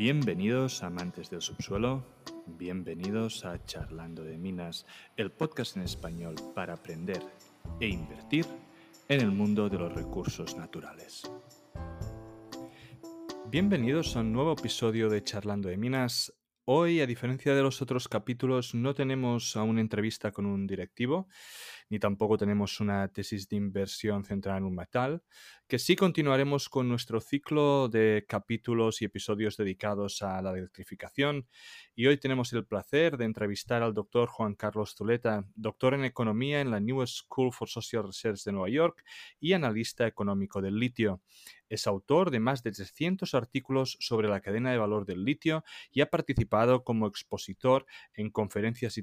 Bienvenidos amantes del subsuelo, bienvenidos a Charlando de Minas, el podcast en español para aprender e invertir en el mundo de los recursos naturales. Bienvenidos a un nuevo episodio de Charlando de Minas. Hoy, a diferencia de los otros capítulos, no tenemos a una entrevista con un directivo, ni tampoco tenemos una tesis de inversión centrada en un metal, que sí continuaremos con nuestro ciclo de capítulos y episodios dedicados a la electrificación. Y hoy tenemos el placer de entrevistar al doctor Juan Carlos Zuleta, doctor en economía en la New School for Social Research de Nueva York y analista económico del litio. Es autor de más de 300 artículos sobre la cadena de valor del litio y ha participado como expositor en conferencias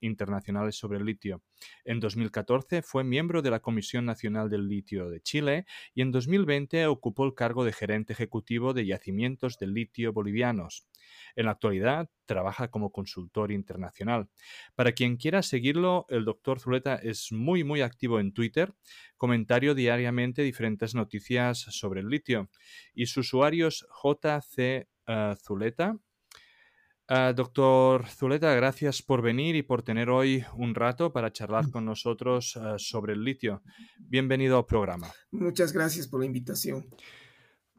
internacionales sobre el litio. En 2014 fue miembro de la Comisión Nacional del Litio de Chile y en 2020 ocupó el cargo de gerente ejecutivo de yacimientos de litio bolivianos. En la actualidad trabaja como consultor internacional. Para quien quiera seguirlo, el doctor Zuleta es muy muy activo en Twitter, comentario diariamente diferentes noticias sobre el litio y su usuario es JC eh, Zuleta. Eh, doctor Zuleta, gracias por venir y por tener hoy un rato para charlar con nosotros eh, sobre el litio. Bienvenido al programa. Muchas gracias por la invitación.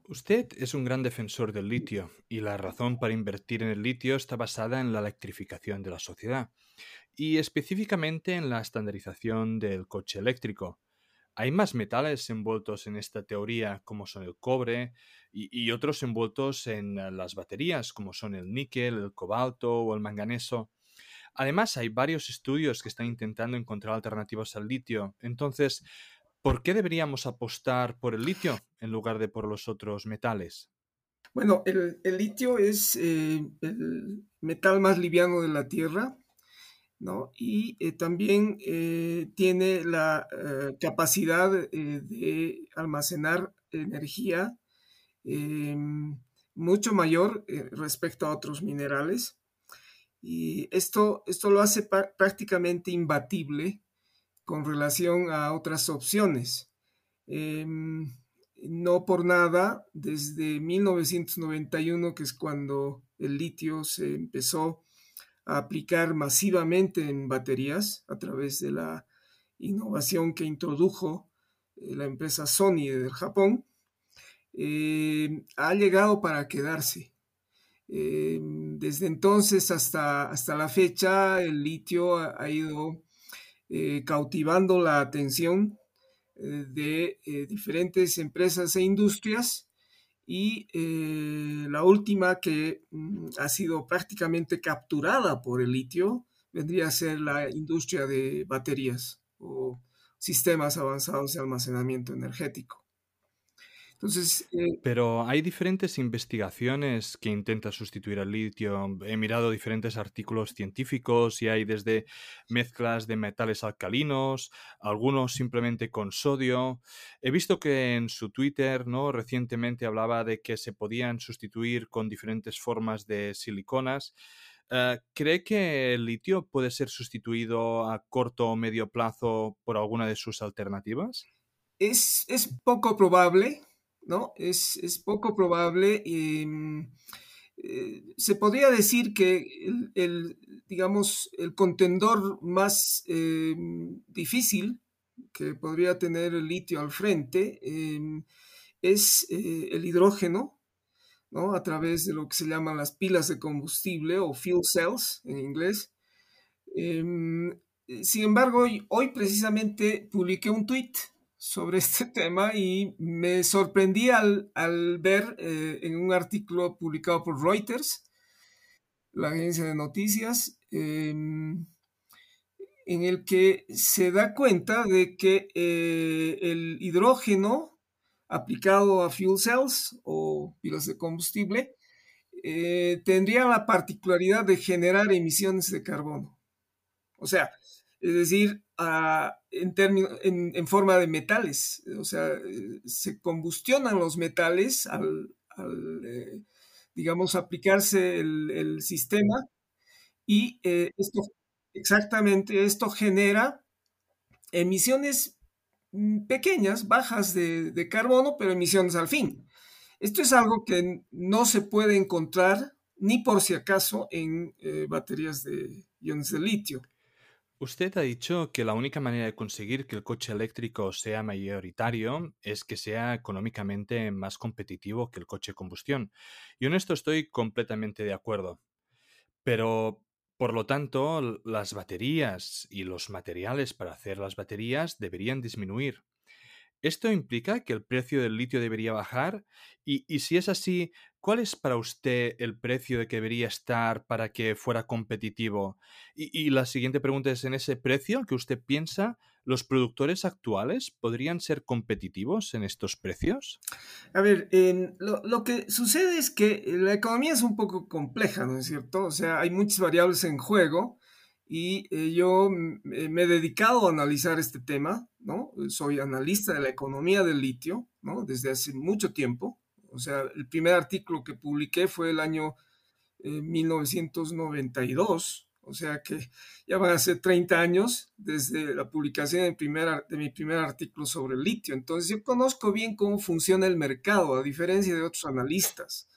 Usted es un gran defensor del litio y la razón para invertir en el litio está basada en la electrificación de la sociedad y específicamente en la estandarización del coche eléctrico. Hay más metales envueltos en esta teoría como son el cobre y, otros envueltos en las baterías como son el níquel, el cobalto o el manganeso. Además, hay varios estudios que están intentando encontrar alternativas al litio. Entonces, ¿Por qué deberíamos apostar por el litio en lugar de por los otros metales? Bueno, el, litio es eh, el metal más liviano de la Tierra, ¿no? Y eh, también eh, tiene la capacidad de almacenar energía em, mucho mayor respecto a otros minerales. Y esto, esto lo hace prácticamente imbatible con relación a otras opciones. Em, no por nada, desde 1991, que es cuando el litio se empezó a aplicar masivamente en baterías a través de la innovación que introdujo eh, la empresa Sony del Japón, em, ha llegado para quedarse. Em, desde entonces hasta, hasta la fecha, el litio ha ido eh, cautivando la atención eh, de eh, diferentes empresas e industrias y la última que mm, ha sido prácticamente capturada por el litio vendría a ser la industria de baterías o sistemas avanzados de almacenamiento energético. Eh, Pero hay diferentes investigaciones que intentan sustituir al litio. He mirado diferentes artículos científicos y hay desde mezclas de metales alcalinos, algunos simplemente con sodio. He visto que en su Twitter, ¿no? Recientemente hablaba de que se podían sustituir con diferentes formas de siliconas. Eh, ¿Cree que el litio puede ser sustituido a corto o medio plazo por alguna de sus alternativas? Es, es poco probable, ¿no? Es, poco probable. Em, eh, se podría decir que el, digamos, el contendor más em, difícil que podría tener el litio al frente em, es eh, el hidrógeno, ¿no? A través de lo que se llaman las pilas de combustible o fuel cells en inglés. sin embargo, hoy, hoy precisamente publiqué un tweet sobre este tema y me sorprendí al, ver eh, en un artículo publicado por Reuters, la agencia de noticias, em, en el que se da cuenta de que eh, el hidrógeno aplicado a fuel cells o pilas de combustible eh, tendría la particularidad de generar emisiones de carbono. O sea, es decir, en, forma de metales, o sea, se combustionan los metales al, eh, digamos, aplicarse el, sistema y eh, esto, exactamente, esto genera emisiones mm, pequeñas, bajas de, carbono, pero emisiones al fin. Esto es algo que no se puede encontrar ni por si acaso en eh, baterías de iones de litio. Usted ha dicho que la única manera de conseguir que el coche eléctrico sea mayoritario es que sea económicamente más competitivo que el coche de combustión. Y en esto estoy completamente de acuerdo. Pero, por lo tanto, las baterías y los materiales para hacer las baterías deberían disminuir. ¿Esto implica que el precio del litio debería bajar? Y, si es así, ¿cuál es para usted el precio de que debería estar para que fuera competitivo? Y, la siguiente pregunta es, ¿en ese precio que usted piensa, los productores actuales podrían ser competitivos en estos precios? A ver, lo, lo, que sucede es que la economía es un poco compleja, ¿no es cierto? O sea, hay muchas variables en juego y eh, yo eh, me he dedicado a analizar este tema, ¿no? Soy analista de la economía del litio, ¿no? Desde hace mucho tiempo. O sea, el primer artículo que publiqué fue el año 1992, eh, o sea que ya van a ser 30 años desde la publicación de, de mi primer artículo sobre el litio. Entonces yo conozco bien cómo funciona el mercado, a diferencia de otros analistas,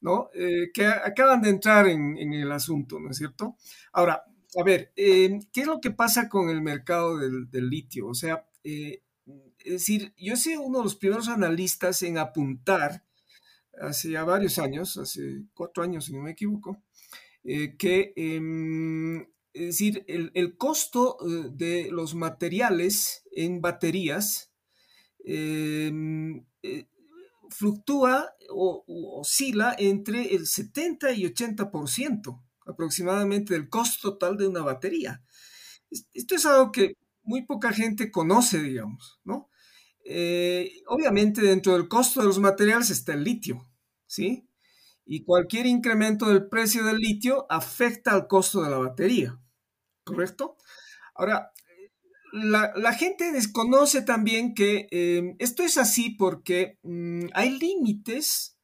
¿no? que acaban de entrar en, en el asunto, ¿no es cierto? Ahora, a ver, em, ¿qué es lo que pasa con el mercado del, litio? O sea, eh, es decir, yo soy uno de los primeros analistas en apuntar hace ya varios años, hace cuatro años si no me equivoco, eh, que, em, decir, el, costo eh, de los materiales en baterías em, fluctúa o, o, oscila entre el 70 y 80% aproximadamente del costo total de una batería. Esto es algo que muy poca gente conoce, digamos, ¿no? Eh, obviamente dentro del costo de los materiales está el litio, ¿sí? Y cualquier incremento del precio del litio afecta al costo de la batería, ¿correcto? Ahora, la, gente desconoce también que eh, esto es así porque mm, hay límites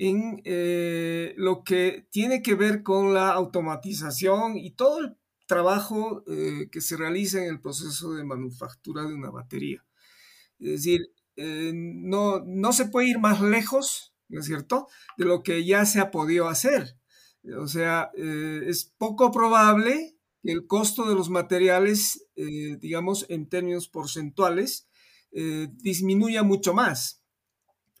en eh, lo que tiene que ver con la automatización y todo el trabajo eh, que se realiza en el proceso de manufactura de una batería. Es decir, eh, no, no se puede ir más lejos, ¿no es cierto?, de lo que ya se ha podido hacer. O sea, es poco probable que el costo de los materiales, digamos, en términos porcentuales, disminuya mucho más,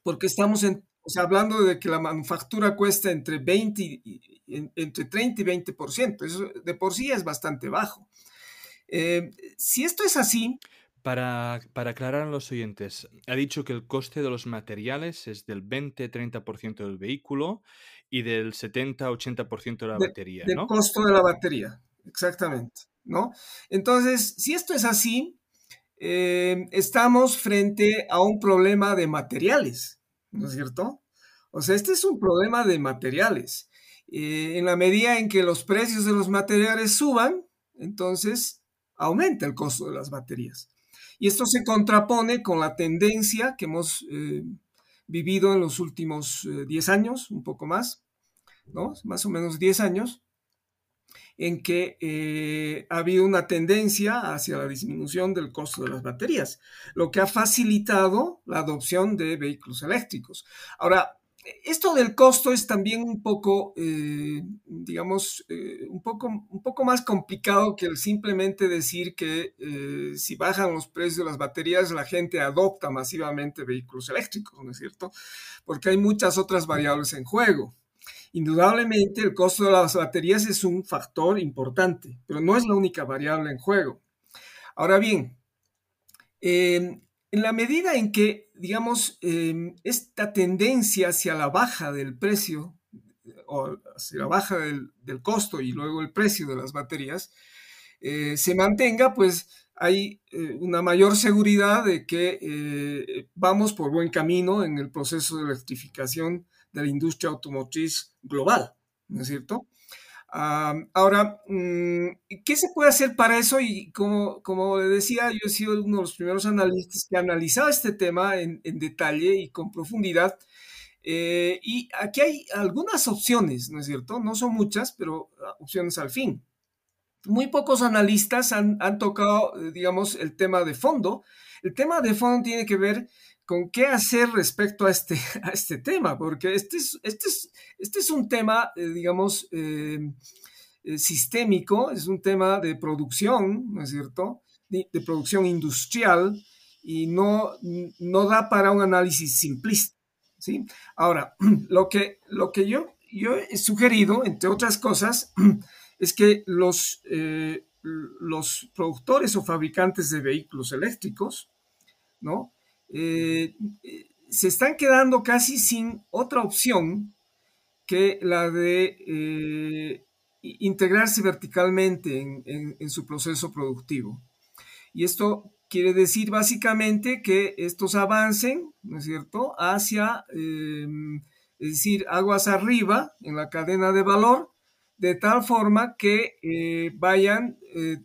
porque estamos en, o sea, hablando de que la manufactura cuesta entre, 20 entre 30 y 20%, eso de por sí es bastante bajo. Eh, si esto es así... Para, para, aclarar a los oyentes, ha dicho que el coste de los materiales es del 20-30% del vehículo y del 70-80% de la batería. Del costo de la batería, exactamente. ¿no? Entonces, si esto es así, eh, estamos frente a un problema de materiales. ¿No es cierto? O sea, este es un problema de materiales. Eh, en la medida en que los precios de los materiales suban, entonces aumenta el costo de las baterías. Y esto se contrapone con la tendencia que hemos eh, vivido en los últimos 10 eh, años, un poco más, ¿no? Más o menos 10 años, en que eh, ha habido una tendencia hacia la disminución del costo de las baterías, lo que ha facilitado la adopción de vehículos eléctricos. Ahora, esto del costo es también un poco, eh, digamos, eh, un, poco, un poco más complicado que el simplemente decir que si bajan los precios de las baterías, la gente adopta masivamente vehículos eléctricos, ¿no es cierto? Porque hay muchas otras variables en juego. Indudablemente el costo de las baterías es un factor importante, pero no es la única variable en juego. Ahora bien, em, en la medida en que, digamos, em, esta tendencia hacia la baja del precio o hacia la baja del, costo y luego el precio de las baterías eh, se mantenga, pues hay eh, una mayor seguridad de que eh, vamos por buen camino en el proceso de electrificación de la industria automotriz global, ¿no es cierto? ahora, mm, ¿qué se puede hacer para eso? Y como, como le decía, yo he sido uno de los primeros analistas que ha analizado este tema en, detalle y con profundidad. Eh, y aquí hay algunas opciones, ¿no es cierto? No son muchas, pero ah, opciones al fin. Muy pocos analistas han, han tocado, eh, digamos, el tema de fondo. El tema de fondo tiene que ver con qué hacer respecto a este, a este tema, porque este es, este es, este es un tema, eh, digamos, eh, eh, sistémico, es un tema de producción, ¿no es cierto? De, producción industrial y no, no da para un análisis simplista, ¿sí? Ahora, lo que, lo que yo, yo he sugerido, entre otras cosas, es que los, los productores o fabricantes de vehículos eléctricos, ¿no? Eh, se están quedando casi sin otra opción que la de eh, integrarse verticalmente en, su proceso productivo. Y esto quiere decir básicamente que estos avancen, ¿no es cierto?, hacia, eh, es decir, aguas arriba en la cadena de valor, de tal forma que eh, vayan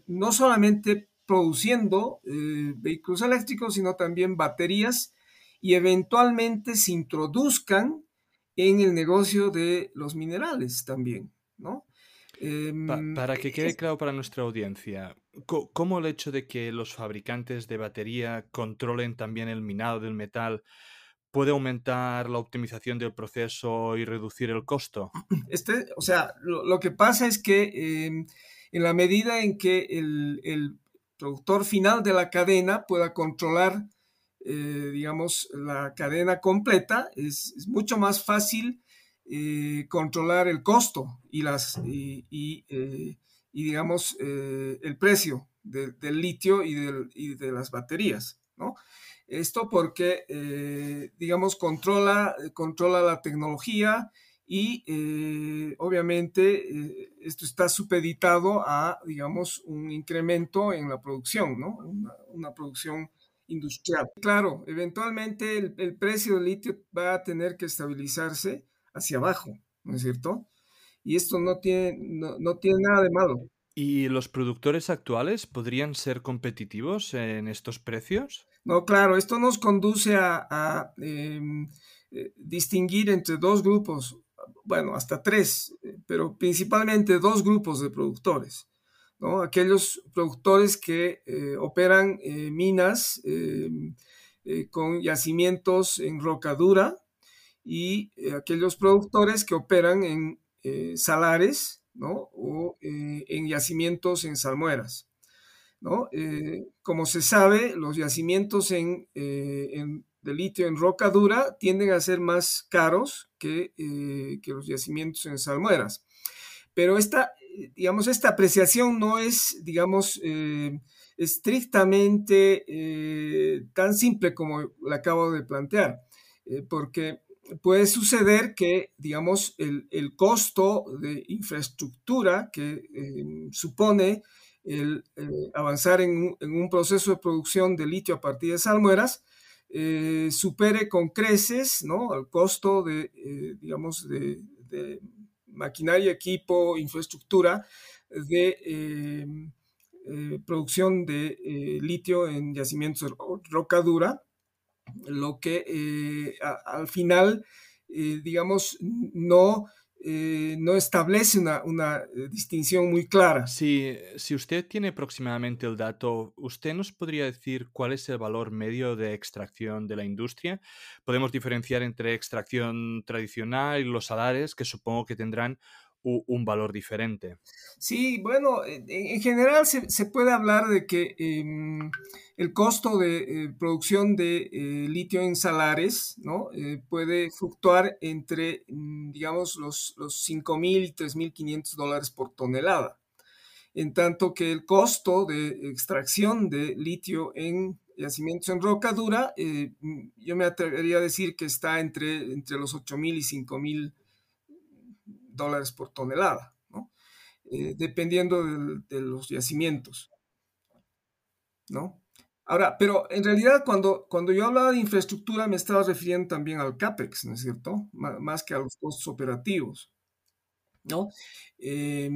no solamente produciendo eh, vehículos eléctricos, sino también baterías y eventualmente se introduzcan en el negocio de los minerales también, ¿no? Pa para que quede claro para nuestra audiencia, ¿cómo el hecho de que los fabricantes de batería controlen también el minado del metal puede aumentar la optimización del proceso y reducir el costo? Este, o sea, lo, lo que pasa es que eh, en la medida en que el, el, productor final de la cadena pueda controlar, eh, digamos, la cadena completa, es, mucho más fácil eh, controlar el costo y, las, y, eh, digamos, el precio de, del litio y, del, y, de las baterías, ¿no? Esto porque, digamos, controla, controla la tecnología y eh, obviamente eh, esto está supeditado a, digamos, un incremento en la producción, ¿no? Una, una producción industrial. Claro, eventualmente el, el, precio del litio va a tener que estabilizarse hacia abajo, ¿no es cierto? Y esto no tiene, no, no tiene nada de malo. ¿Y los productores actuales podrían ser competitivos en estos precios? No, claro, esto nos conduce a, a eh, eh, distinguir entre dos grupos, bueno, hasta tres, pero principalmente dos grupos de productores. ¿no? Aquellos productores que eh, operan eh, minas em, eh, con yacimientos en roca dura y aquellos productores que operan en salares ¿no? o en yacimientos en salmueras. ¿no? como se sabe, los yacimientos en, en de litio en roca dura tienden a ser más caros que, eh, que los yacimientos en salmueras. Pero esta, digamos, esta apreciación no es, digamos, eh, estrictamente eh, tan simple como la acabo de plantear, porque puede suceder que, digamos, el, el costo de infraestructura que supone el avanzar en, en, un proceso de producción de litio a partir de salmueras, eh, supere con creces ¿no? el costo de, eh, digamos, de, maquinaria, equipo, infraestructura de eh, eh producción de litio en yacimientos de roca dura, lo que al final, digamos, no eh, no establece una, una, eh, distinción muy clara. Si, si usted tiene aproximadamente el dato, ¿usted nos podría decir cuál es el valor medio de extracción de la industria? Podemos diferenciar entre extracción tradicional y los salares, que supongo que tendrán un valor diferente. Sí, bueno, en, en general se, puede hablar de que eh, el costo de eh, producción de eh, litio en salares ¿no? Eh, puede fluctuar entre, mm, digamos, los, los 5.000 y 3.500 dólares por tonelada. En tanto que el costo de extracción de litio en yacimientos en roca dura, eh, yo me atrevería a decir que está entre, entre los 8.000 y 5.000 dólares por tonelada, ¿no? Eh, dependiendo de, los yacimientos, ¿no? Ahora, pero en realidad cuando, cuando yo hablaba de infraestructura me estaba refiriendo también al CAPEX, ¿no es cierto? Más que a los costos operativos, ¿no? Eh,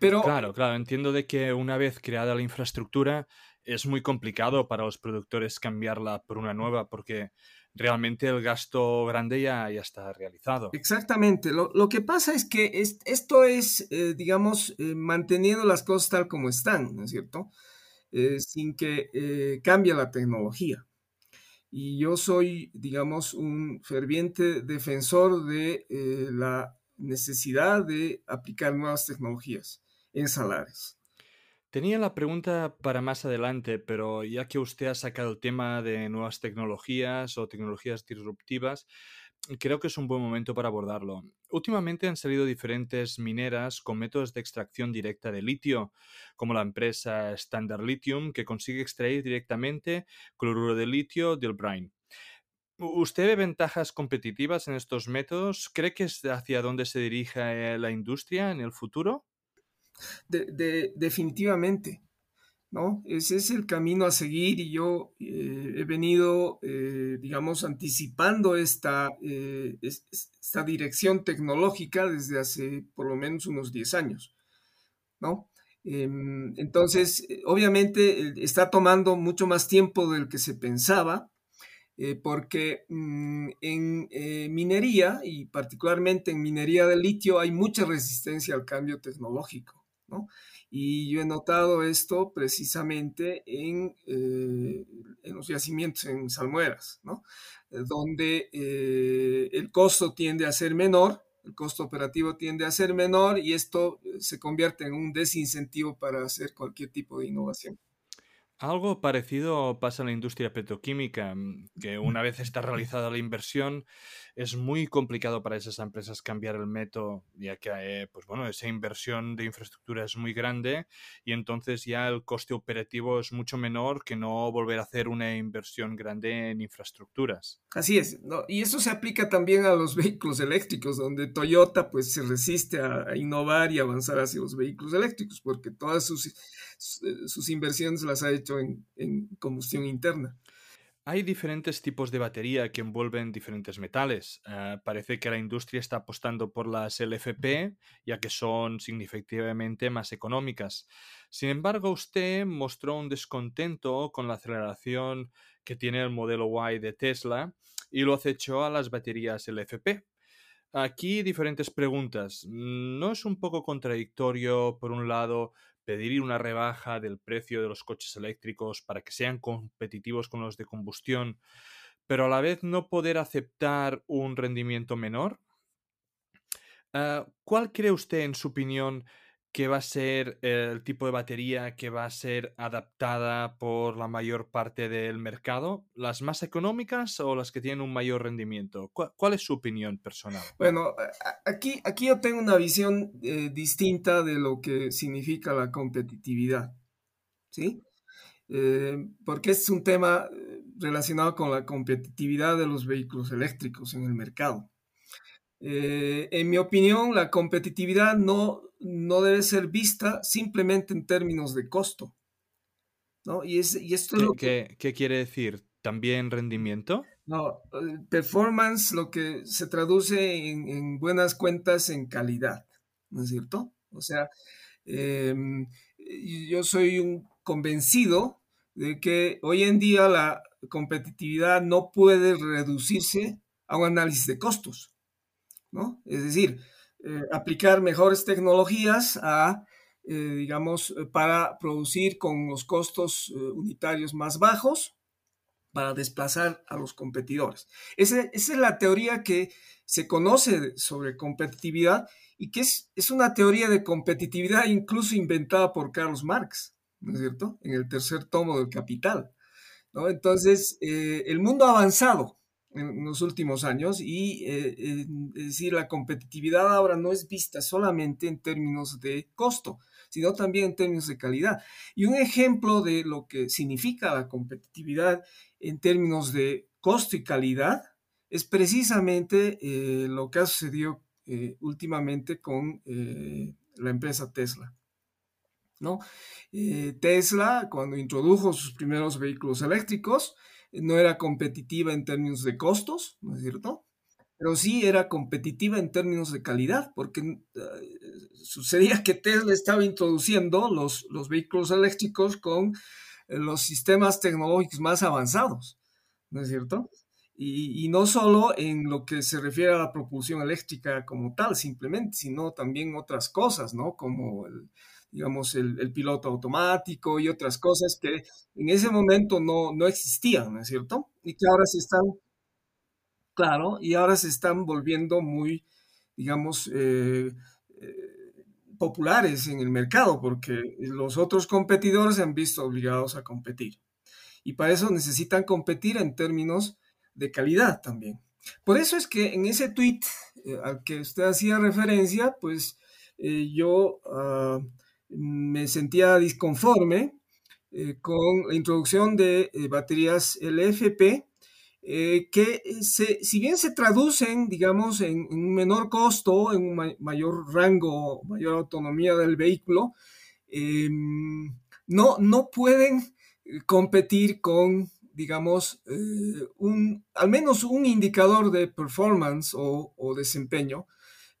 pero... Claro, claro, entiendo de que una vez creada la infraestructura es muy complicado para los productores cambiarla por una nueva porque realmente el gasto grande ya, ya está realizado. Exactamente. Lo, lo, que pasa es que es, esto es, eh, digamos, eh, manteniendo las cosas tal como están, ¿no es cierto? Eh, sin que cambie la tecnología. y yo soy, digamos, un ferviente defensor de la necesidad de aplicar nuevas tecnologías en salares. Tenía la pregunta para más adelante, pero ya que usted ha sacado el tema de nuevas tecnologías o tecnologías disruptivas, creo que es un buen momento para abordarlo. Últimamente han salido diferentes mineras con métodos de extracción directa de litio, como la empresa Standard Lithium, que consigue extraer directamente cloruro de litio del brine. ¿Usted ve ventajas competitivas en estos métodos? ¿Cree que es hacia dónde se dirige la industria en el futuro? De, definitivamente, ¿no? Ese es el camino a seguir y yo eh, he venido, eh, digamos, anticipando esta, eh, esta dirección tecnológica desde hace por lo menos unos 10 años, ¿no? Em, entonces, obviamente está tomando mucho más tiempo del que se pensaba, porque mm, en minería y particularmente en minería de litio hay mucha resistencia al cambio tecnológico. Y yo he notado esto precisamente en, eh, en los yacimientos en salmueras. Eh, donde eh, el costo tiende a ser menor, el costo operativo tiende a ser menor y esto se convierte en un desincentivo para hacer cualquier tipo de innovación. Algo parecido pasa en la industria petroquímica, mm, que una vez está realizada la inversión, es muy complicado para esas empresas cambiar el método, ya que eh, pues bueno, esa inversión de infraestructura es muy grande y entonces ya el coste operativo es mucho menor que no volver a hacer una inversión grande en infraestructuras. Así es, y eso se aplica también a los vehículos eléctricos, donde Toyota pues se resiste a, innovar y avanzar hacia los vehículos eléctricos, porque todas sus, sus inversiones las ha hecho en, en combustión interna. Hay diferentes tipos de batería que envuelven diferentes metales. Eh, parece que la industria está apostando por las LFP, ya que son significativamente más económicas. Sin embargo, usted mostró un descontento con la aceleración que tiene el modelo Y de Tesla y lo acechó a las baterías LFP. Aquí diferentes preguntas. ¿No es un poco contradictorio, por un lado, pedir una rebaja del precio de los coches eléctricos para que sean competitivos con los de combustión, pero a la vez no poder aceptar un rendimiento menor? Ah, ¿Cuál cree usted, en su opinión, que va a ser el tipo de batería que va a ser adaptada por la mayor parte del mercado? ¿Las más económicas o las que tienen un mayor rendimiento? ¿Cuál, es su opinión personal? Bueno, aquí, aquí yo tengo una visión eh, distinta de lo que significa la competitividad, ¿sí? Eh, porque es un tema eh, relacionado con la competitividad de los vehículos eléctricos en el mercado. en mi opinión, la competitividad no no debe ser vista simplemente en términos de costo. ¿no? Y, es, y esto ¿Qué, ¿Qué, quiere decir? ¿También rendimiento? No, eh, performance lo que se traduce en, buenas cuentas en calidad, ¿no es cierto? O sea, em, yo soy un convencido de que hoy en día la competitividad no puede reducirse a un análisis de costos, ¿no? Es decir, eh, aplicar mejores tecnologías a, eh, digamos, eh, para producir con los costos unitarios más bajos, para desplazar a los competidores. esa es la teoría que se conoce sobre competitividad y que es, es una teoría de competitividad incluso inventada por Carlos Marx, ¿no es cierto? En el tercer tomo del Capital. ¿no? Entonces, el mundo avanzado en los últimos años y eh, es decir, la competitividad ahora no es vista solamente en términos de costo, sino también en términos de calidad. Y un ejemplo de lo que significa la competitividad en términos de costo y calidad es precisamente eh, lo que ha sucedido eh, últimamente con la empresa Tesla. ¿no? Tesla, cuando introdujo sus primeros vehículos eléctricos, no era competitiva en términos de costos, ¿no es cierto? Pero sí era competitiva en términos de calidad, porque eh, sucedía que Tesla estaba introduciendo los, los vehículos eléctricos con eh, los sistemas tecnológicos más avanzados, ¿no es cierto? Y, y, no solo en lo que se refiere a la propulsión eléctrica como tal, simplemente, sino también otras cosas, ¿no? Como el, digamos, el, piloto automático y otras cosas que en ese momento no, no existían, ¿no es cierto? Y que ahora se están, claro, y ahora se están volviendo muy, digamos, eh, eh, populares en el mercado porque los otros competidores se han visto obligados a competir. Y para eso necesitan competir en términos de calidad también. Por eso es que en ese tweet eh, al que usted hacía referencia, pues yo ah, me sentía disconforme eh, con la introducción de eh, baterías LFP, eh, que si bien se traducen, digamos, en, un menor costo, en un mayor rango, mayor autonomía del vehículo, em, no, no pueden competir con, digamos, un, al menos un indicador de performance o desempeño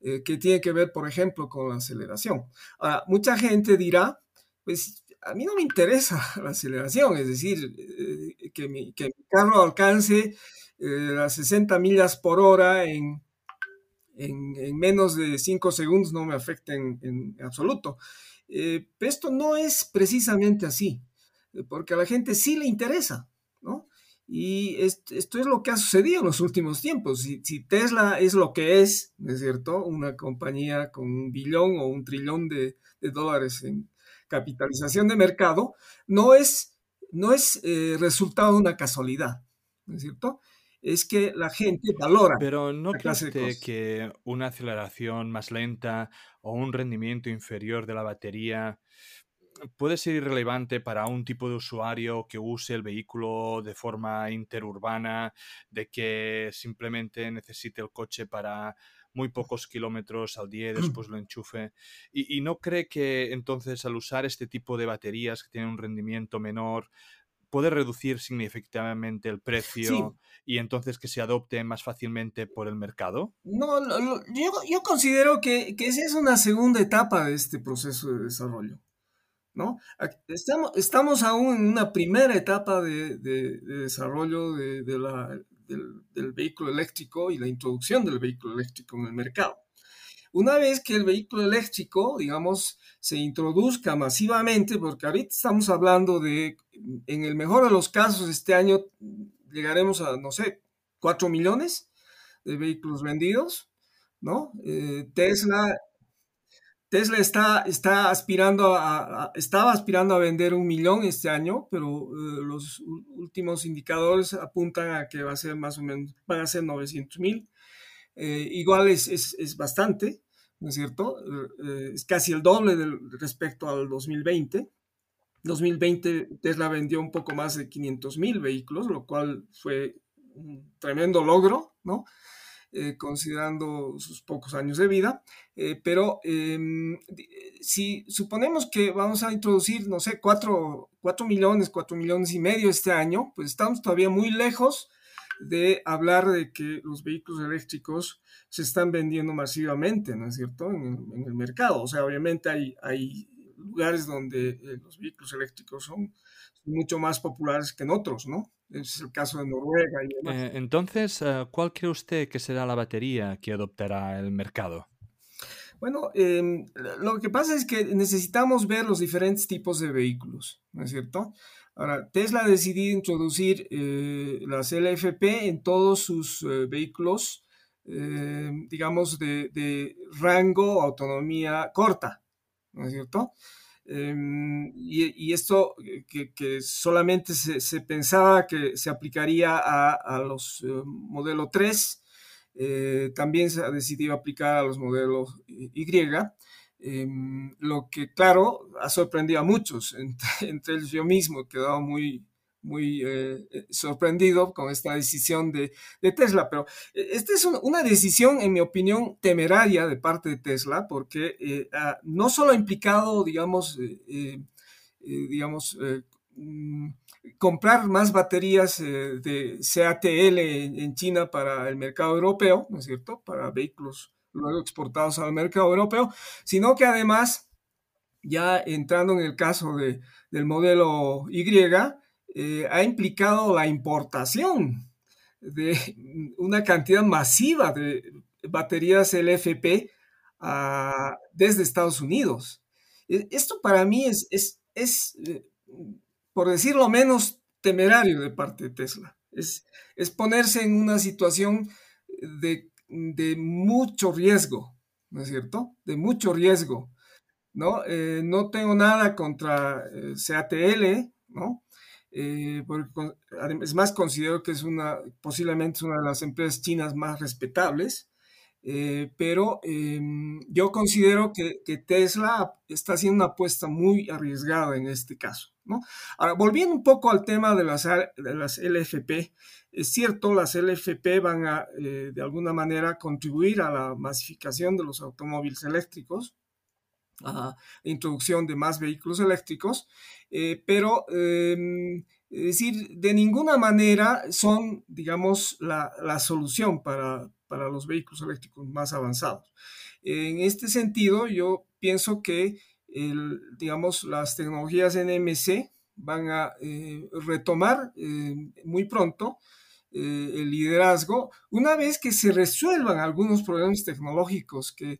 eh, que tiene que ver, por ejemplo, con la aceleración. Ahora, mucha gente dirá, pues a mí no me interesa la aceleración, es decir, eh, que, mi, carro alcance eh, las 60 millas por hora en, en, menos de 5 segundos no me afecta en, absoluto. pero esto no es precisamente así, porque a la gente sí le interesa. Y esto, es lo que ha sucedido en los últimos tiempos. Si, Tesla es lo que es, ¿no es cierto? Una compañía con un billón o un trillón de, dólares en capitalización de mercado, no es, no es eh, resultado de una casualidad, ¿no es cierto? Es que la gente valora. Pero no cree que una aceleración más lenta o un rendimiento inferior de la batería puede ser irrelevante para un tipo de usuario que use el vehículo de forma interurbana, de que simplemente necesite el coche para muy pocos kilómetros al día y después lo enchufe. Y, no cree que entonces al usar este tipo de baterías que tienen un rendimiento menor, puede reducir significativamente el precio y entonces que se adopte más fácilmente por el mercado? No, yo, considero que, que, esa es una segunda etapa de este proceso de desarrollo. ¿No? Estamos, estamos aún en una primera etapa de, desarrollo de, del, vehículo eléctrico y la introducción del vehículo eléctrico en el mercado. Una vez que el vehículo eléctrico, digamos, se introduzca masivamente, porque ahorita estamos hablando de, en el mejor de los casos, este año llegaremos a, no sé, 4 millones de vehículos vendidos, ¿no? Eh, Tesla Tesla está, aspirando a, estaba aspirando a vender un millón este año, pero eh, los últimos indicadores apuntan a que va a ser más o menos, a ser 900 mil. Eh, igual es, es, bastante, ¿no es cierto? Eh, es casi el doble respecto al 2020. 2020 Tesla vendió un poco más de 500 mil vehículos, lo cual fue un tremendo logro, ¿no? Eh, considerando sus pocos años de vida, eh, pero em, si suponemos que vamos a introducir, no sé, 4, millones, 4 millones y medio este año, pues estamos todavía muy lejos de hablar de que los vehículos eléctricos se están vendiendo masivamente, ¿no es cierto?, en, el mercado. O sea, obviamente hay, hay lugares donde eh, los vehículos eléctricos son mucho más populares que en otros, ¿no? Es el caso de Noruega y demás. Eh, entonces, eh, ¿cuál cree usted que será la batería que adoptará el mercado? Bueno, em, lo que pasa es que necesitamos ver los diferentes tipos de vehículos, ¿no es cierto? Ahora, Tesla ha decidido introducir eh, las LFP en todos sus vehículos, digamos, de, de rango, autonomía corta, ¿no es cierto? Em, y, esto que, solamente se, pensaba que se aplicaría a, los eh, modelo 3, eh, también se ha decidido aplicar a los modelos Y, em, lo que claro ha sorprendido a muchos, entre, entre ellos yo mismo, he quedado muy, muy eh, eh, sorprendido con esta decisión de, Tesla, pero eh, esta es una decisión, en mi opinión, temeraria de parte de Tesla, porque no solo ha implicado, digamos, digamos, mm, comprar más baterías de CATL en, China para el mercado europeo, ¿no es cierto?, para vehículos luego exportados al mercado europeo, sino que además, ya entrando en el caso de, del modelo Y, eh, ha implicado la importación de una cantidad masiva de baterías LFP desde Estados Unidos. E, esto para mí es, es, es eh, por decirlo menos, temerario de parte de Tesla. Es, es ponerse en una situación de, de, mucho riesgo, ¿no es cierto? De mucho riesgo, ¿no? Eh, no tengo nada contra CATL, ¿no? Eh, es más, considero que es una, posiblemente es una de las empresas chinas más respetables, eh, pero em, yo considero que, Tesla está haciendo una apuesta muy arriesgada en este caso. ¿no? Ahora, volviendo un poco al tema de las, de las LFP, es cierto, las LFP van a, eh, de alguna manera, contribuir a la masificación de los automóviles eléctricos, la introducción de más vehículos eléctricos, eh, pero em, es decir, de ninguna manera son, digamos, la, la solución para, para los vehículos eléctricos más avanzados. En este sentido, yo pienso que, digamos, las tecnologías NMC van a eh, retomar eh, muy pronto el liderazgo una vez que se resuelvan algunos problemas tecnológicos que,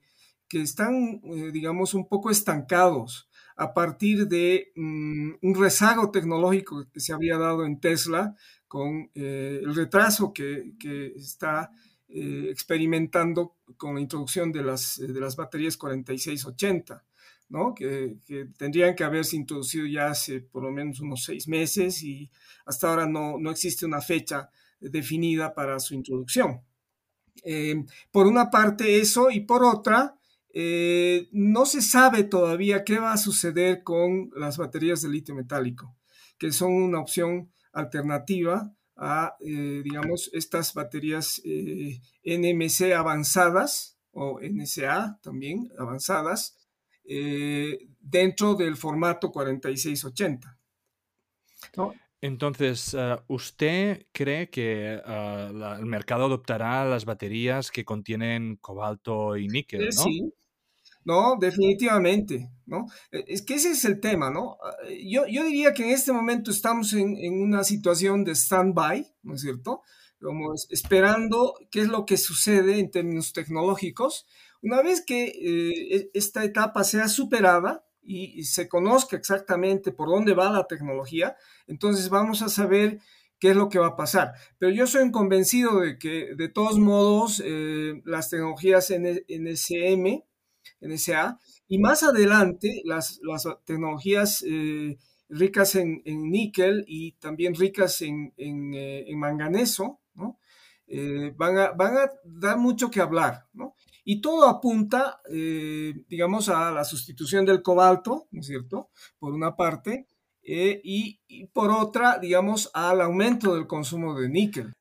que están, digamos, un poco estancados a partir de mm, un rezago tecnológico que se había dado en Tesla con el retraso que, que está eh, experimentando con la introducción de las, de las baterías 4680, ¿no? Que, tendrían que haberse introducido ya hace por lo menos unos seis meses y hasta ahora no, no existe una fecha definida para su introducción. Eh, por una parte eso y por otra, eh, no se sabe todavía qué va a suceder con las baterías de litio metálico, que son una opción alternativa a, eh, digamos, estas baterías eh, NMC avanzadas o NSA también avanzadas eh, dentro del formato 4680. Entonces, ¿usted cree que el mercado adoptará las baterías que contienen cobalto y níquel? ¿no? Sí, no, definitivamente, ¿no? E, es que ese es el tema, ¿no? Ah, yo, yo diría que en este momento estamos en, en una situación de stand-by, ¿no es cierto? Como esperando qué es lo que sucede en términos tecnológicos. Una vez que eh, e, esta etapa sea superada y, se conozca exactamente por dónde va la tecnología, entonces vamos a saber qué es lo que va a pasar. Pero yo soy convencido de que, de todos modos, eh, las tecnologías NSM, NSA, y más adelante las, las tecnologías eh, ricas en, en, níquel y también ricas en, en, eh, manganeso, ¿no? Eh, van, a, van, a, dar mucho que hablar, ¿no? Y todo apunta, digamos, a la sustitución del cobalto, ¿no es cierto? Por una parte, y por otra, digamos, al aumento del consumo de níquel.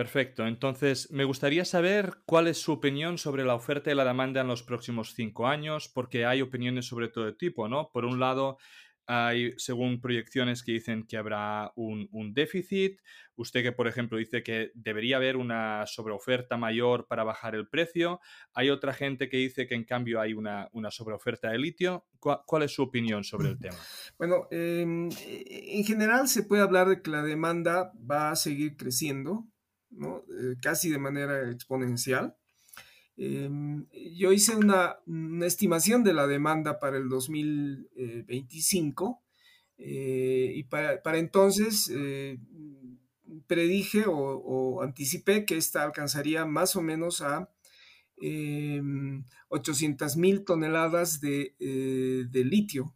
Perfecto. Entonces, me gustaría saber cuál es su opinión sobre la oferta y la demanda en los próximos cinco años, porque hay opiniones sobre todo tipo, ¿no? Por un lado, hay, según proyecciones que dicen que habrá un, déficit. Usted que, por ejemplo, dice que debería haber una sobreoferta mayor para bajar el precio. Hay otra gente que dice que, en cambio, hay una, una sobreoferta de litio. ¿Cuál, ¿Cuál, es su opinión sobre el tema? Bueno, eh, en general se puede hablar de que la demanda va a seguir creciendo. ¿No? Eh, casi de manera exponencial. Eh, yo hice una, estimación de la demanda para el 2025 eh, y para, entonces eh, predije o, o, anticipé que esta alcanzaría más o menos a 800 mil toneladas de, de litio,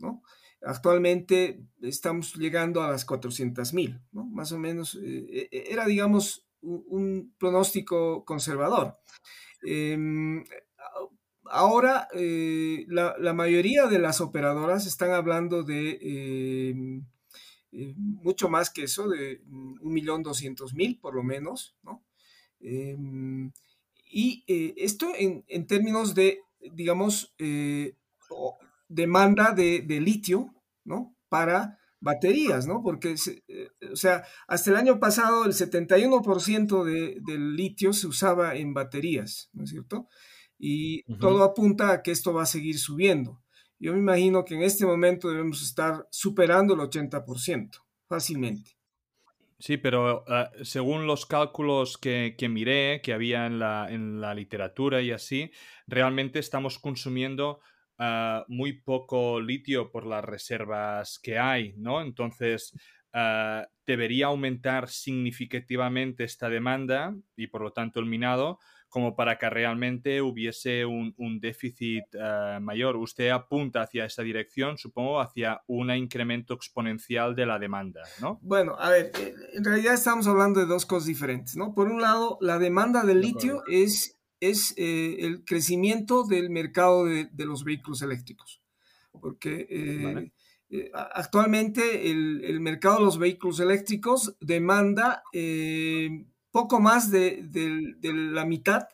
¿no? Actualmente estamos llegando a las 400 mil, ¿no? Más o menos, eh, eh era, digamos, un, pronóstico conservador. Eh, ahora, eh, la, mayoría de las operadoras están hablando de em, mucho más que eso, de 1.200.000 por lo menos, ¿no? Em, y esto en, términos de, digamos, demanda de, de litio, ¿no? Para baterías, ¿no? Porque, eh, o sea, hasta el año pasado el 71% de, del litio se usaba en baterías, ¿no es cierto? Y uh -huh. todo apunta a que esto va a seguir subiendo. Yo me imagino que en este momento debemos estar superando el 80%, fácilmente. Sí, pero uh, según los cálculos que, que, miré, que había en la, en la literatura y así, realmente estamos consumiendo ah, muy poco litio por las reservas que hay, ¿no? Entonces, ah, debería aumentar significativamente esta demanda y por lo tanto el minado como para que realmente hubiese un, déficit eh, mayor. Usted apunta hacia esa dirección, supongo, hacia un incremento exponencial de la demanda, ¿no? Bueno, a ver, eh, en realidad estamos hablando de dos cosas diferentes, ¿no? Por un lado, la demanda del litio es, es eh, el crecimiento del mercado de, los vehículos eléctricos, porque... actualmente el, mercado de los vehículos eléctricos demanda poco más de, la mitad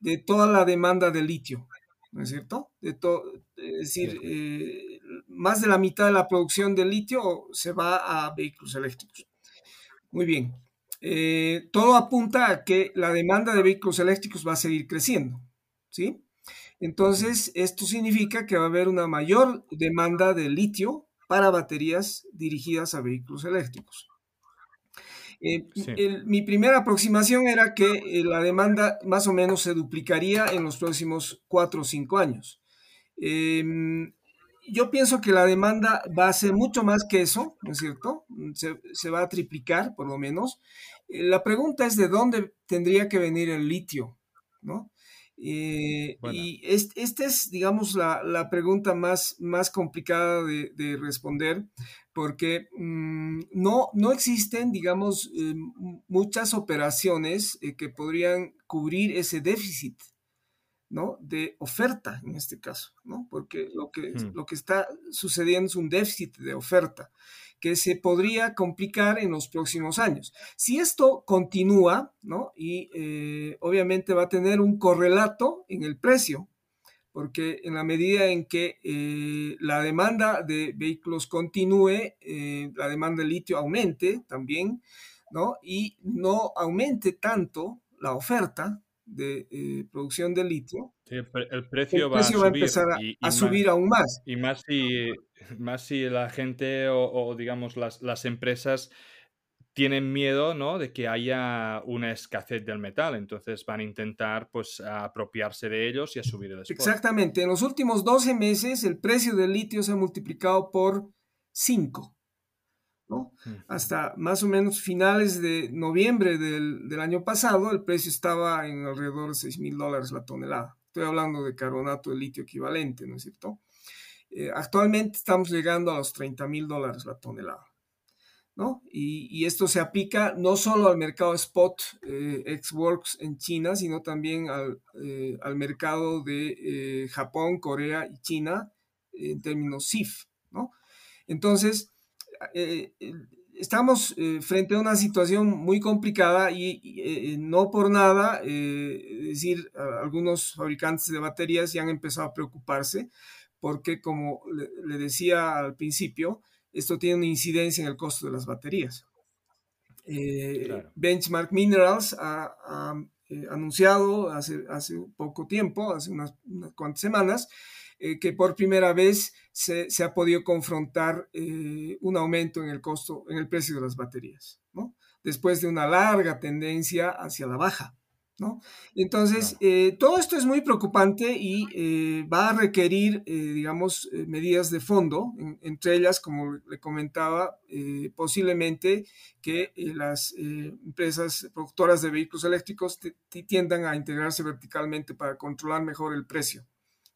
de toda la demanda de litio, ¿no es cierto? De es decir, eh, más de la mitad de la producción de litio se va a vehículos eléctricos. Muy bien. Eh, todo apunta a que la demanda de vehículos eléctricos va a seguir creciendo, ¿sí? Entonces, esto significa que va a haber una mayor demanda de litio para baterías dirigidas a vehículos eléctricos. Eh, mi primera aproximación era que eh, la demanda más o menos se duplicaría en los próximos cuatro o cinco años. Em, yo pienso que la demanda va a ser mucho más que eso, ¿no es cierto? Se, se va a triplicar, por lo menos. Eh, la pregunta es de dónde tendría que venir el litio, ¿no? Eh, y esta es, digamos, la, pregunta más, más complicada de, responder, porque mm, no, no existen, digamos, eh, muchas operaciones eh, que podrían cubrir ese déficit, ¿no? De oferta, en este caso, ¿no? Porque lo que, lo que está sucediendo es un déficit de oferta que se podría complicar en los próximos años. Si esto continúa, ¿no? Y eh, obviamente va a tener un correlato en el precio, porque en la medida en que eh, la demanda de vehículos continúe, eh, la demanda de litio aumente también, ¿no? Y no aumente tanto la oferta de producción de litio, el, precio, va, a, empezar a, subir aún más. Y más si, más si la gente o, digamos las, las, empresas tienen miedo ¿no? de que haya una escasez del metal, entonces van a intentar pues apropiarse de ellos y a subir el spot. Exactamente, en los últimos 12 meses el precio del litio se ha multiplicado por 5. ¿No? Hasta más o menos finales de noviembre del, del, año pasado, el precio estaba en alrededor de 6 mil dólares la tonelada. Estoy hablando de carbonato de litio equivalente, ¿no es cierto? Eh, actualmente estamos llegando a los 30 mil dólares la tonelada. ¿no? Y, esto se aplica no solo al mercado spot eh, works en China, sino también al, eh, al mercado de eh, Japón, Corea y China en términos CIF. ¿no? Entonces, estamos eh, frente a una situación muy complicada y, eh, no por nada, eh, es decir, algunos fabricantes de baterías ya han empezado a preocuparse porque, como le, decía al principio, esto tiene una incidencia en el costo de las baterías. Benchmark Minerals ha, anunciado hace, hace poco tiempo, hace unas cuantas semanas, eh, que por primera vez se, ha podido confrontar eh, un aumento en el costo, en el precio de las baterías, ¿no? Después de una larga tendencia hacia la baja. ¿No? Entonces, eh, todo esto es muy preocupante y va a requerir, digamos, medidas de fondo, entre ellas, como le comentaba, posiblemente que las empresas productoras de vehículos eléctricos tiendan a integrarse verticalmente para controlar mejor el precio,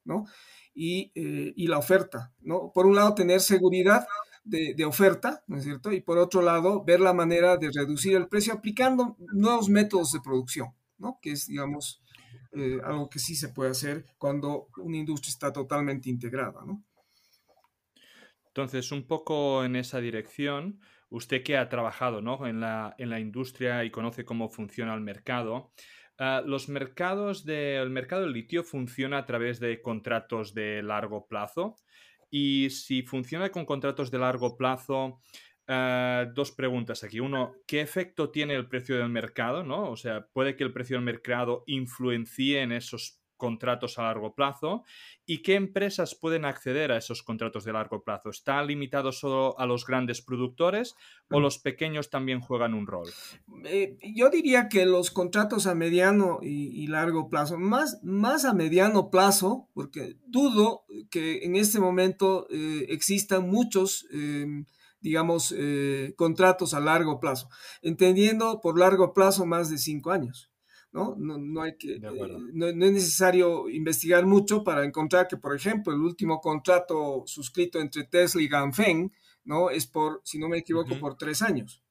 ¿no? Eh, y, la oferta, ¿no? Por un lado, tener seguridad de, oferta, ¿no es cierto? Y por otro lado, ver la manera de reducir el precio aplicando nuevos métodos de producción, ¿no? Que es, digamos, eh, algo que sí se puede hacer cuando una industria está totalmente integrada, ¿no? Entonces, un poco en esa dirección, usted que ha trabajado ¿no? en, la, en la industria y conoce cómo funciona el mercado, Ah, los mercados del mercado del litio funciona a través de contratos de largo plazo. Y si funciona con contratos de largo plazo, ah, dos preguntas aquí. Uno, ¿qué efecto tiene el precio del mercado? ¿no? O sea, ¿puede que el precio del mercado influencie en esos contratos a largo plazo y qué empresas pueden acceder a esos contratos de largo plazo. ¿Está limitado solo a los grandes productores o mm. los pequeños también juegan un rol? Eh, yo diría que los contratos a mediano y, largo plazo, más, más a mediano plazo, porque dudo que en este momento eh, existan muchos em, digamos, eh, contratos a largo plazo, entendiendo por largo plazo más de cinco años. ¿No? No, hay que, eh, no, es necesario investigar mucho para encontrar que, por ejemplo, el último contrato suscrito entre Tesla y Ganfeng, ¿no? Es por, si no me equivoco, por tres años,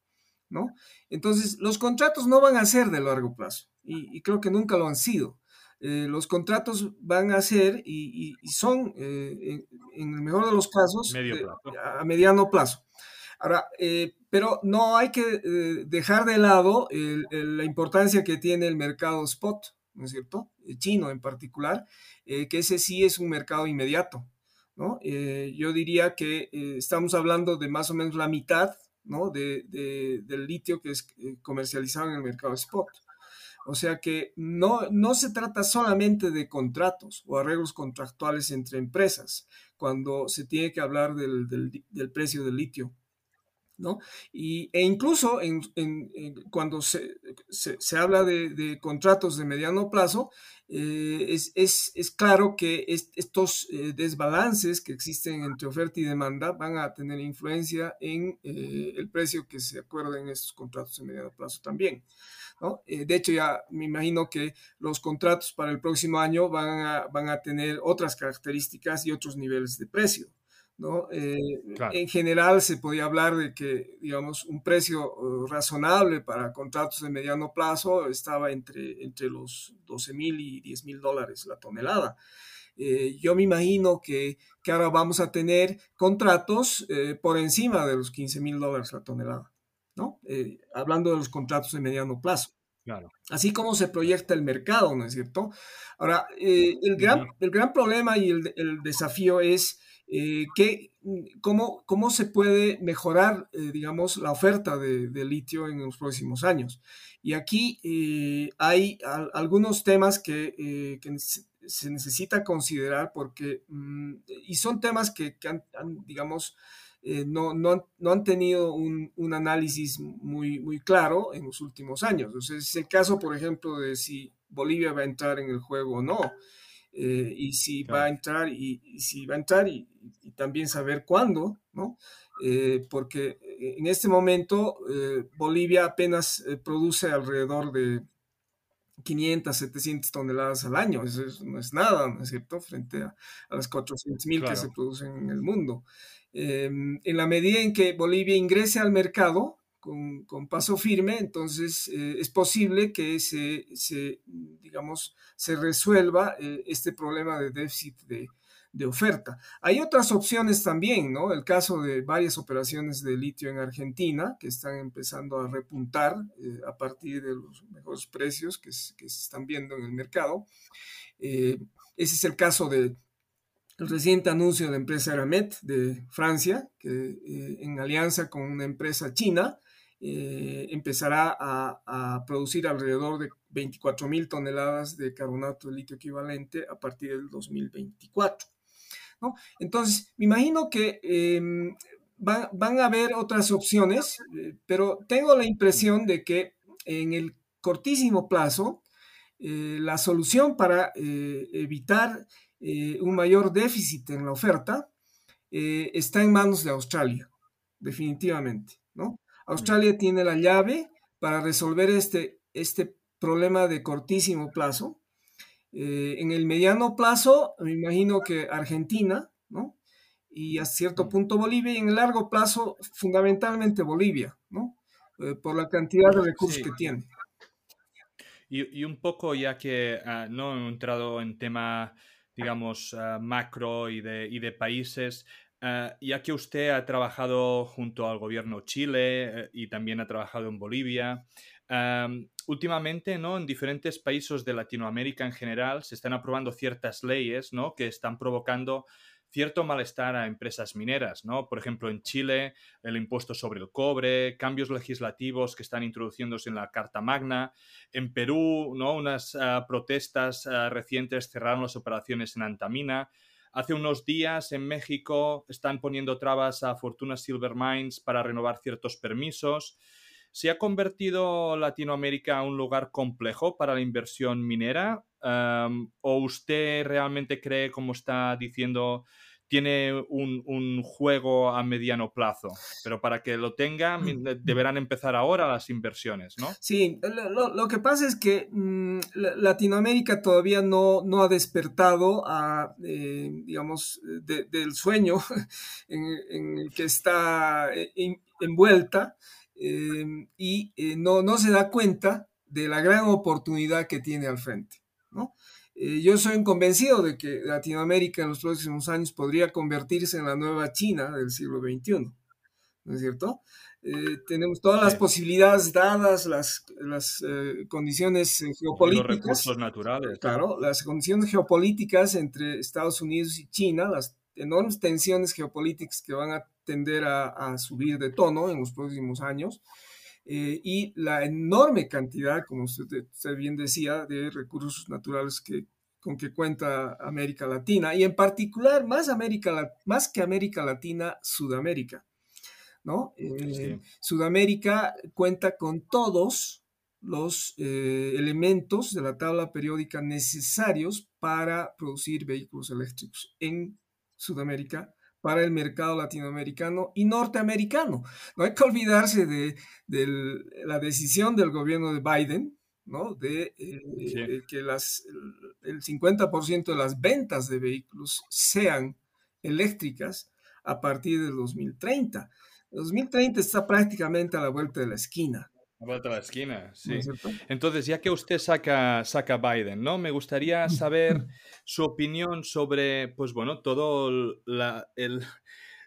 ¿no? Entonces, los contratos no van a ser de largo plazo y, creo que nunca lo han sido. Eh, los contratos van a ser y, son, en, el mejor de los casos, a mediano plazo. Ahora, eh, pero no hay que eh, dejar de lado la importancia que tiene el mercado spot, ¿no es cierto? El chino en particular, eh, que ese sí es un mercado inmediato, ¿no? yo diría que estamos hablando de más o menos la mitad, ¿no? De, del litio que es comercializado en el mercado spot. O sea que no, no se trata solamente de contratos o arreglos contractuales entre empresas cuando se tiene que hablar del, del precio del litio. ¿No? Y, e incluso cuando se, habla de, contratos de mediano plazo, eh, es, claro que estos eh, desbalances que existen entre oferta y demanda van a tener influencia en eh, el precio que se acuerda en estos contratos de mediano plazo también. de hecho, ya me imagino que los contratos para el próximo año van a tener otras características y otros niveles de precio. ¿No? Eh, en general se podía hablar de que, digamos, un precio uh, razonable para contratos de mediano plazo estaba entre, entre los 12 mil y 10 mil dólares la tonelada. Eh, yo me imagino que, que, ahora vamos a tener contratos eh, por encima de los 15 mil dólares la tonelada, ¿no? hablando de los contratos de mediano plazo. Claro. Así como se proyecta el mercado, ¿no es cierto? Ahora, el, gran, el gran problema y el, el desafío es eh, cómo, cómo, se puede mejorar, eh, digamos, la oferta de, litio en los próximos años. Y aquí eh, hay algunos temas que, se necesita considerar porque, mm, y son temas que, han, digamos, no, no, no, han tenido un, un, análisis muy, muy claro en los últimos años. O es el caso, por ejemplo, de si Bolivia va a entrar en el juego o no. Eh, y si va a entrar y, si va a entrar y, también saber cuándo, ¿no? Eh, porque en este momento eh, Bolivia apenas produce alrededor de 500, 700 toneladas al año, eso, no es nada, ¿no es cierto?, frente a, las 400 mil que se producen en el mundo. Em, en la medida en que Bolivia ingrese al mercado, con, paso firme, entonces eh, es posible que se, digamos, se resuelva eh, este problema de déficit de, oferta. Hay otras opciones también, ¿no? El caso de varias operaciones de litio en Argentina que están empezando a repuntar eh, a partir de los mejores precios que, se están viendo en el mercado. ese es el caso de el reciente anuncio de la empresa Eramet de Francia, que en alianza con una empresa china, eh, empezará a, producir alrededor de 24 mil toneladas de carbonato de litio equivalente a partir del 2024. ¿no? Entonces, me imagino que em, van a haber otras opciones, eh, pero tengo la impresión de que en el cortísimo plazo, eh, la solución para evitar un mayor déficit en la oferta está en manos de Australia, definitivamente. Australia tiene la llave para resolver este, este problema de cortísimo plazo. Eh, en el mediano plazo, me imagino que Argentina, ¿no? Y a cierto punto Bolivia, y en el largo plazo, fundamentalmente Bolivia, ¿no? Eh, por la cantidad de recursos que tiene. Y, un poco, ya que ah, no he entrado en tema, digamos, ah, macro y de, y de países, Ah, ya que usted ha trabajado junto al gobierno Chile eh, y también ha trabajado en Bolivia, últimamente ¿no? en diferentes países de Latinoamérica en general se están aprobando ciertas leyes ¿no? que están provocando cierto malestar a empresas mineras, ¿no? Por ejemplo, en Chile, el impuesto sobre el cobre, cambios legislativos que están introduciéndose en la Carta Magna. En Perú, ¿no? Unas ah, protestas ah, recientes cerraron las operaciones en Antamina. Hace unos días en México están poniendo trabas a Fortuna Silver Mines para renovar ciertos permisos. ¿Se ha convertido Latinoamérica en un lugar complejo para la inversión minera? ¿O usted realmente cree, como está diciendo, tiene un, juego a mediano plazo? Pero para que lo tenga, deberán empezar ahora las inversiones, ¿no? Sí, lo, que pasa es que mm, Latinoamérica todavía no, no ha despertado a, eh, digamos, del sueño en, el que está eh, envuelta. Em, y eh, no, no se da cuenta de la gran oportunidad que tiene al frente. ¿no? Eh, yo soy convencido de que Latinoamérica en los próximos años podría convertirse en la nueva China del siglo XXI, ¿no es cierto? Eh, tenemos todas las posibilidades dadas, las, las condiciones geopolíticas. Los recursos naturales. Claro, las condiciones geopolíticas entre Estados Unidos y China, las enormes tensiones geopolíticas que van a tender a, subir de tono en los próximos años. Eh, y la enorme cantidad, como usted, bien decía, de recursos naturales que, con que cuenta América Latina, y en particular más, América, más que América Latina, Sudamérica. ¿no? Eh, Sudamérica cuenta con todos los eh, elementos de la tabla periódica necesarios para producir vehículos eléctricos en Sudamérica para el mercado latinoamericano y norteamericano. No hay que olvidarse de, la decisión del gobierno de Biden, ¿no? de, eh, que las, el 50% de las ventas de vehículos sean eléctricas a partir del 2030. 2030 está prácticamente a la vuelta de la esquina. A vuelta de la esquina, sí. Entonces, ya que usted saca, saca Biden, ¿no? Me gustaría saber su opinión sobre, pues bueno, todo el,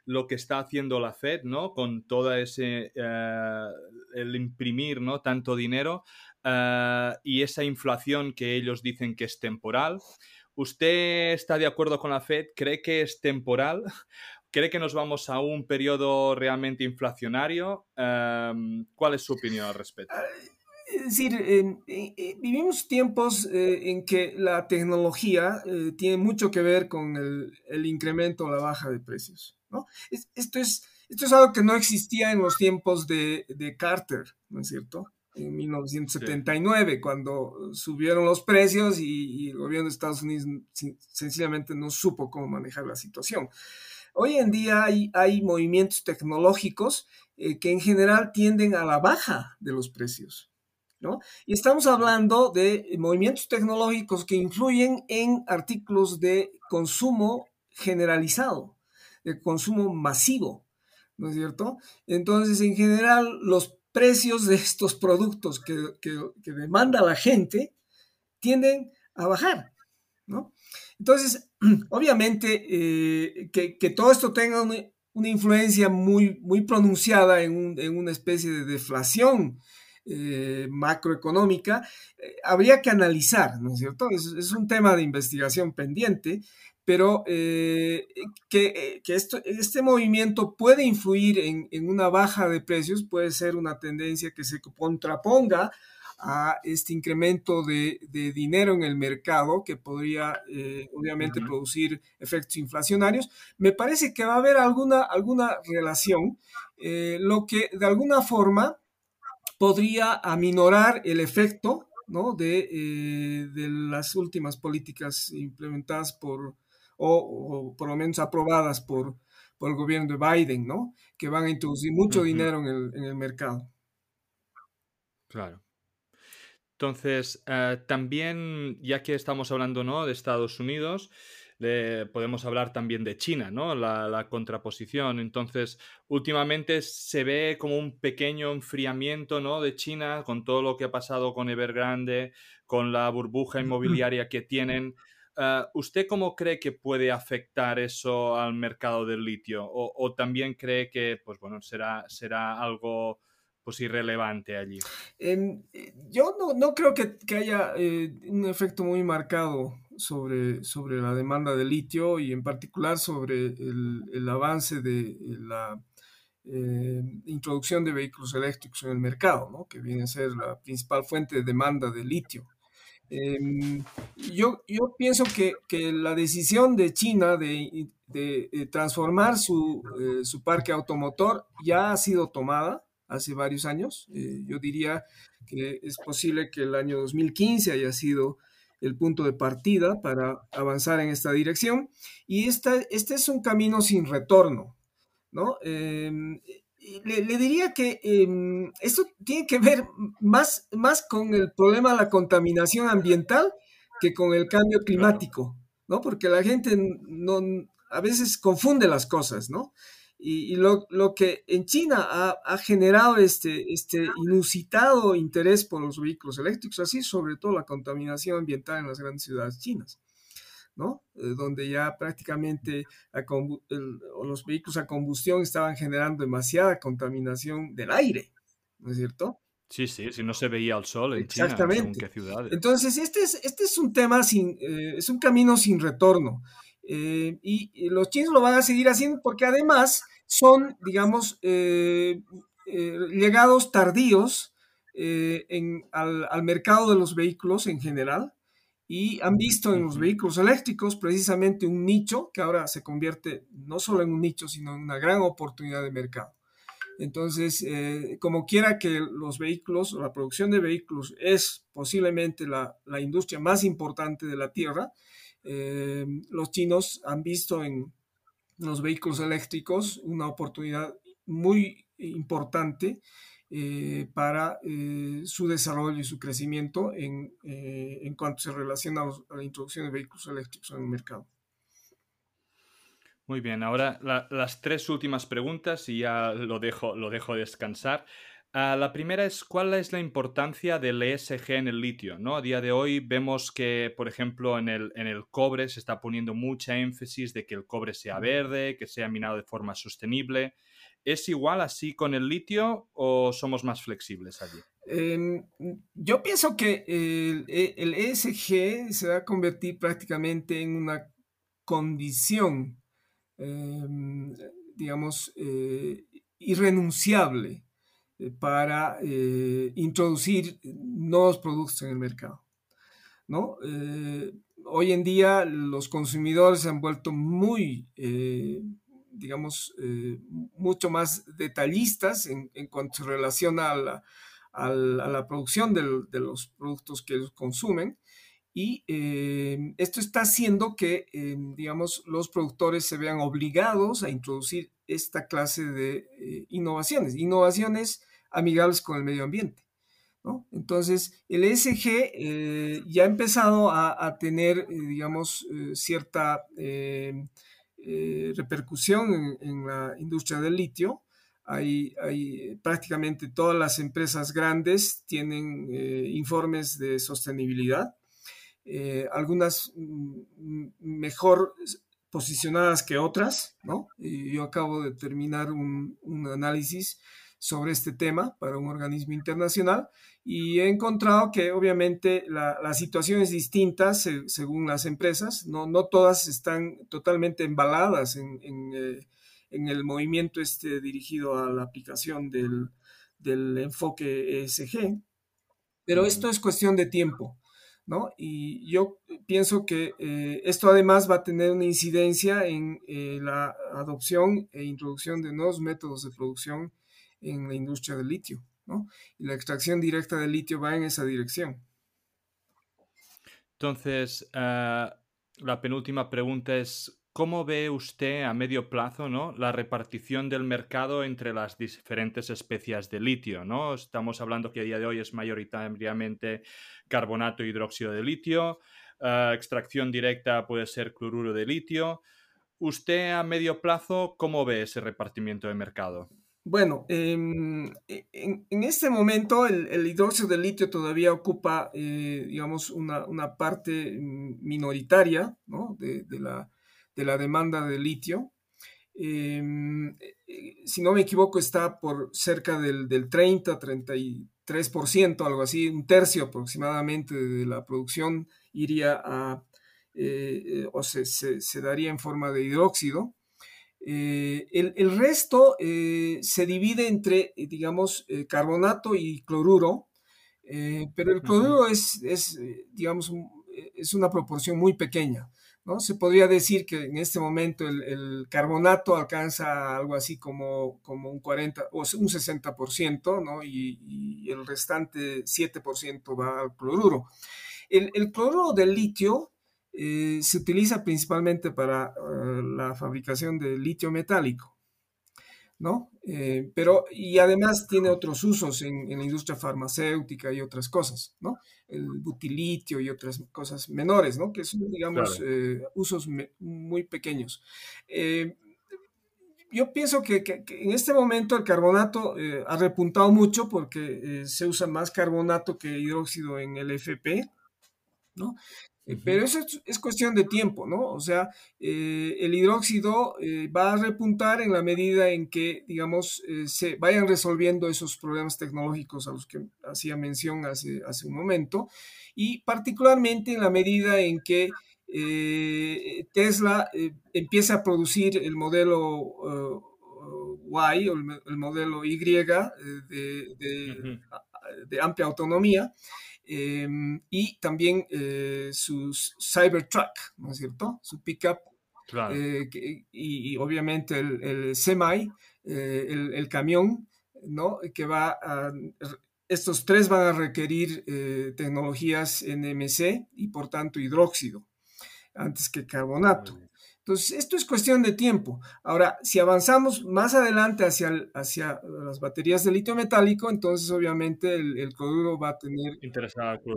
lo que está haciendo la Fed, ¿no? Con todo ese, eh, el imprimir, ¿no? Tanto dinero eh, y esa inflación que ellos dicen que es temporal. ¿Usted está de acuerdo con la Fed? ¿Cree que es temporal? ¿Cree que nos vamos a un periodo realmente inflacionario? Eh, ¿Cuál es su opinión al respecto? Es decir, eh, eh, vivimos tiempos eh, en que la tecnología tiene mucho que ver con el, incremento o la baja de precios. ¿no? esto, es, esto es algo que no existía en los tiempos de, Carter, ¿no es cierto? En 1979, cuando subieron los precios y, el gobierno de Estados Unidos sencillamente no supo cómo manejar la situación. Hoy en día hay, movimientos tecnológicos que en general tienden a la baja de los precios. Y estamos hablando de movimientos tecnológicos que influyen en artículos de consumo generalizado, de consumo masivo, ¿no es cierto? Entonces, en general, los precios de estos productos que, demanda la gente tienden a bajar, ¿no? Entonces, obviamente, eh, que, todo esto tenga una, influencia muy, muy pronunciada en, una especie de deflación eh, macroeconómica, eh, habría que analizar, ¿no es cierto? Es, un tema de investigación pendiente, pero eh, que, esto, este movimiento puede influir en, una baja de precios, puede ser una tendencia que se contraponga a este incremento de, dinero en el mercado que podría obviamente producir efectos inflacionarios. Me parece que va a haber alguna, alguna relación, lo que de alguna forma podría aminorar el efecto eh, de, las últimas políticas implementadas por, o, por lo menos aprobadas por, por, el gobierno de Biden, ¿no? que van a introducir mucho dinero en el, en el, mercado. Claro. Entonces, eh, también, ya que estamos hablando ¿no? de Estados Unidos, podemos hablar también de China, ¿no? La, contraposición. Entonces, últimamente se ve como un pequeño enfriamiento, ¿no? De China con todo lo que ha pasado con Evergrande, con la burbuja inmobiliaria que tienen. Ah, ¿Usted cómo cree que puede afectar eso al mercado del litio? ¿O, también cree que, pues bueno, será, será algo pues irrelevante allí? Em, yo no, creo que, haya eh, un efecto muy marcado sobre, sobre la demanda de litio y en particular sobre el, avance de la eh, introducción de vehículos eléctricos en el mercado, ¿no? que viene a ser la principal fuente de demanda de litio. Em, yo, yo pienso que, que, la decisión de China de, de, transformar su, su parque automotor ya ha sido tomada hace varios años. Eh, yo diría que es posible que el año 2015 haya sido el punto de partida para avanzar en esta dirección. Y esta, este es un camino sin retorno, ¿no? Em, le, diría que em, esto tiene que ver más, más con el problema de la contaminación ambiental que con el cambio climático, ¿no? Porque la gente no, a veces confunde las cosas, ¿no? Y, lo, que en China ha, generado este, este inusitado interés por los vehículos eléctricos, así sobre todo la contaminación ambiental en las grandes ciudades chinas, ¿no? Eh, donde ya prácticamente los vehículos a combustión estaban generando demasiada contaminación del aire, ¿no es cierto? Sí, sí, si no se veía el sol en China, según qué ciudades. Entonces, este es, este es un tema sin, eh, es un camino sin retorno. Eh, y, los chinos lo van a seguir haciendo porque además son, digamos, eh, eh, llegados tardíos en, al, mercado de los vehículos en general y han visto en los vehículos eléctricos precisamente un nicho que ahora se convierte no solo en un nicho, sino en una gran oportunidad de mercado. Entonces, como quiera que los vehículos, la producción de vehículos es posiblemente la, la industria más importante de la Tierra, eh, los chinos han visto en los vehículos eléctricos una oportunidad muy importante eh, para eh, su desarrollo y su crecimiento en, cuanto se relaciona a, la introducción de vehículos eléctricos en el mercado. Muy bien, ahora las tres últimas preguntas y ya lo dejo, lo dejo descansar. Ah, la primera es cuál es la importancia del ESG en el litio. ¿no? A día de hoy vemos que, por ejemplo, en el, en el cobre se está poniendo mucha énfasis de que el cobre sea verde, que sea minado de forma sostenible. ¿Es igual así con el litio o somos más flexibles allí? Em, yo pienso que el, ESG e se va a convertir prácticamente en una condición, em, digamos, eh, irrenunciable para eh, introducir nuevos productos en el mercado. ¿no? Eh, hoy en día los consumidores se han vuelto muy, digamos, mucho más detallistas en, cuanto se relaciona a la, a la, producción de los productos que ellos consumen. Y esto está haciendo que, digamos, los productores se vean obligados a introducir esta clase de eh, innovaciones, innovaciones amigables con el medio ambiente. Entonces, el ESG eh, ya ha empezado a, tener, eh, digamos, cierta repercusión en, la industria del litio. Hay, prácticamente todas las empresas grandes tienen informes de sostenibilidad. Algunas mm, mejor posicionadas que otras, ¿no? Y yo acabo de terminar un, análisis sobre este tema para un organismo internacional y he encontrado que obviamente la, situación es distinta según las empresas, no, no todas están totalmente embaladas en, eh, el movimiento este dirigido a la aplicación del, del enfoque ESG, pero esto es cuestión de tiempo. ¿No? Y yo pienso que eh, esto además va a tener una incidencia en eh, la adopción e introducción de nuevos métodos de producción en la industria del litio. Y la extracción directa del litio va en esa dirección. Entonces, ah, la penúltima pregunta es, ¿Cómo ve usted a medio plazo ¿no? la repartición del mercado entre las diferentes especies de litio? ¿no? Estamos hablando que a día de hoy es mayoritariamente carbonato e hidróxido de litio, eh, extracción directa puede ser cloruro de litio. ¿Usted a medio plazo cómo ve ese repartimiento de mercado? Bueno, em, e, en, este momento el, hidróxido de litio todavía ocupa, eh, digamos, una, parte mm, minoritaria de, la, de la demanda de litio. Em, si no me equivoco, está por cerca del, del 30, 33%, algo así, un tercio aproximadamente de la producción iría a, o se, se, daría en forma de hidróxido. Eh, el, resto eh, se divide entre, eh, digamos, carbonato y cloruro, pero el cloruro es, es, digamos, es una proporción muy pequeña. ¿No? Se podría decir que en este momento el, carbonato alcanza algo así como, como un 40 o un 60%, ¿no? y, y el restante 7% va al cloruro. El, el, cloruro del litio eh, se utiliza principalmente para eh, la fabricación de litio metálico, ¿no? Eh, pero, y además tiene otros usos en, la industria farmacéutica y otras cosas, ¿no? El butilitio y otras cosas menores, ¿no? Que son, digamos, usos muy pequeños. yo pienso que, que, en este momento el carbonato ha repuntado mucho porque se usa más carbonato que hidróxido en el FP, ¿no? Eh, pero eso es, cuestión de tiempo, ¿no? O sea, eh, el hidróxido eh, va a repuntar en la medida en que, digamos, se vayan resolviendo esos problemas tecnológicos a los que hacía mención hace, hace un momento, y particularmente en la medida en que Tesla empieza a producir el modelo Y o el, modelo Y de, de amplia autonomía. Em, y también eh, sus Cybertruck, ¿no es cierto? Su pickup. Eh, y, obviamente el, semi, eh, el, camión, ¿no? Que va a, estos tres van a requerir tecnologías NMC y por tanto hidróxido antes que carbonato. Entonces, esto es cuestión de tiempo. Ahora, si avanzamos más adelante hacia, hacia las baterías de litio metálico, entonces obviamente el, cloruro va a tener,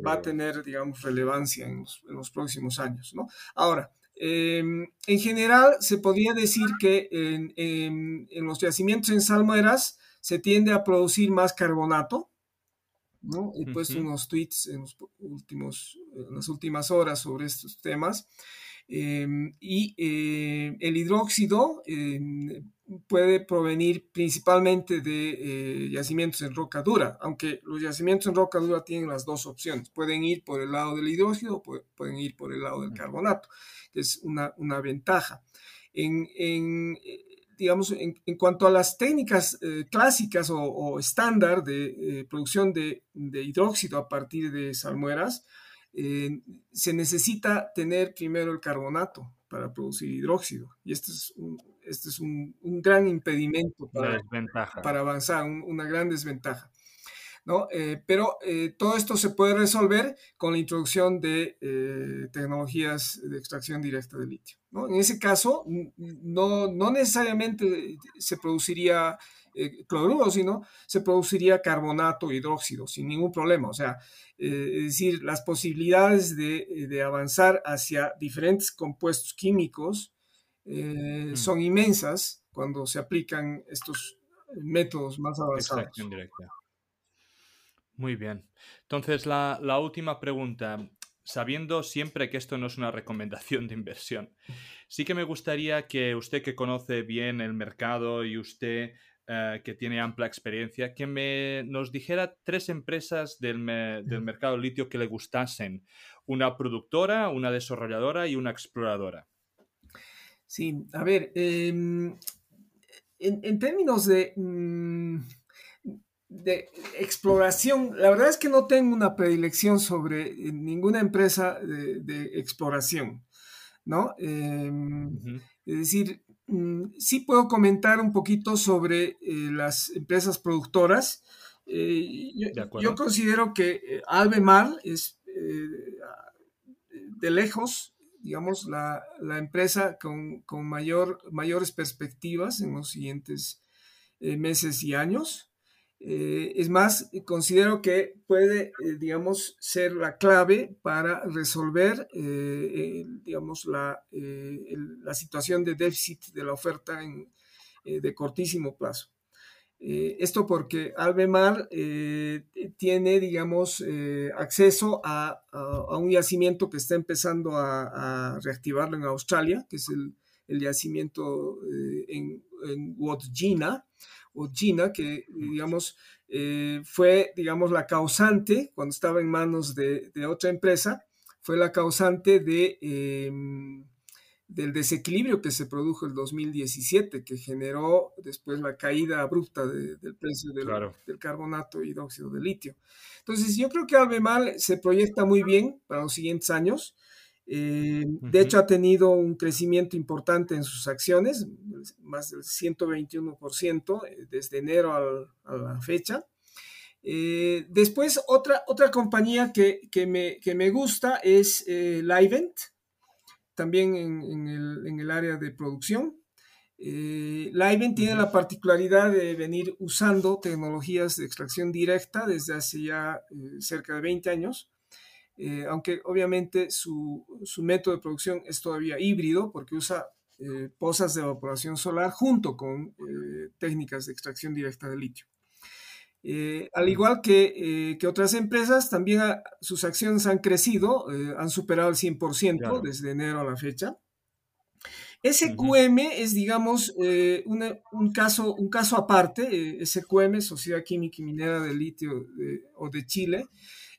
va a tener, digamos, relevancia en los, próximos años, ¿no? Ahora, em, en general, se podría decir que en, los yacimientos en salmueras se tiende a producir más carbonato, ¿no? He puesto unos tweets en, los últimos, en las últimas horas sobre estos temas. Em, y eh, el hidróxido em, puede provenir principalmente de eh, yacimientos en roca dura, aunque los yacimientos en roca dura tienen las dos opciones. Pueden ir por el lado del hidróxido o pueden ir por el lado del carbonato, que es una, una ventaja. En, en eh, digamos, en, en, cuanto a las técnicas clásicas o, estándar de producción de, de, hidróxido a partir de salmueras, eh, se necesita tener primero el carbonato para producir hidróxido. Y este es un, este es un, gran impedimento para, para avanzar, una gran desventaja. ¿no? Eh, pero eh, todo esto se puede resolver con la introducción de tecnologías de extracción directa de litio. ¿no? En ese caso, no, no necesariamente se produciría cloruro, sino se produciría carbonato, hidróxido, sin ningún problema. O sea, eh, es decir, las posibilidades de, avanzar hacia diferentes compuestos químicos eh, mm. son inmensas cuando se aplican estos métodos más avanzados. Muy bien. Entonces, la, la última pregunta sabiendo siempre que esto no es una recomendación de inversión, sí que me gustaría que usted que conoce bien el mercado y usted eh, que tiene amplia experiencia, que me, nos dijera tres empresas del, del mercado litio que le gustasen. Una productora, una desarrolladora y una exploradora. Sí, a ver, em, en, términos de, mm, de exploración, la verdad es que no tengo una predilección sobre eh, ninguna empresa de, exploración, ¿no? Em, es decir, Mm, sí puedo comentar un poquito sobre eh, las empresas productoras. Eh, yo, considero que eh, Albemarle es de lejos, digamos, la, empresa con, mayor, mayores perspectivas en los siguientes meses y años. Eh, es más, considero que puede, eh, digamos, ser la clave para resolver, eh, digamos, la, situación de déficit de la oferta en, de cortísimo plazo. esto porque Albemar tiene, digamos, acceso a, a, un yacimiento que está empezando a, a, reactivarlo en Australia, que es el, el yacimiento en, en Wodgina, Wodgina, que digamos fue digamos la causante cuando estaba en manos de, de otra empresa, fue la causante de em, del desequilibrio que se produjo el 2017, que generó después la caída abrupta del precio del, del, carbonato hidróxido de litio. Entonces, yo creo que Albemal se proyecta muy bien para los siguientes años. Eh, de hecho, ha tenido un crecimiento importante en sus acciones, más del 121% eh, desde enero a la fecha. Eh, después, otra, otra compañía que, que, me, que me gusta es Livent también en, el, área de producción. Eh, tiene la particularidad de venir usando tecnologías de extracción directa desde hace ya eh, cerca de 20 años, eh, aunque obviamente su, método de producción es todavía híbrido porque usa eh, pozas de evaporación solar junto con técnicas de extracción directa de litio. Eh, al igual que, eh, que, otras empresas, también sus acciones han crecido, eh, han superado el 100% desde enero a la fecha. SQM es, digamos, un, caso, un caso aparte. SQM, Sociedad Química y Minera de Litio o de Chile,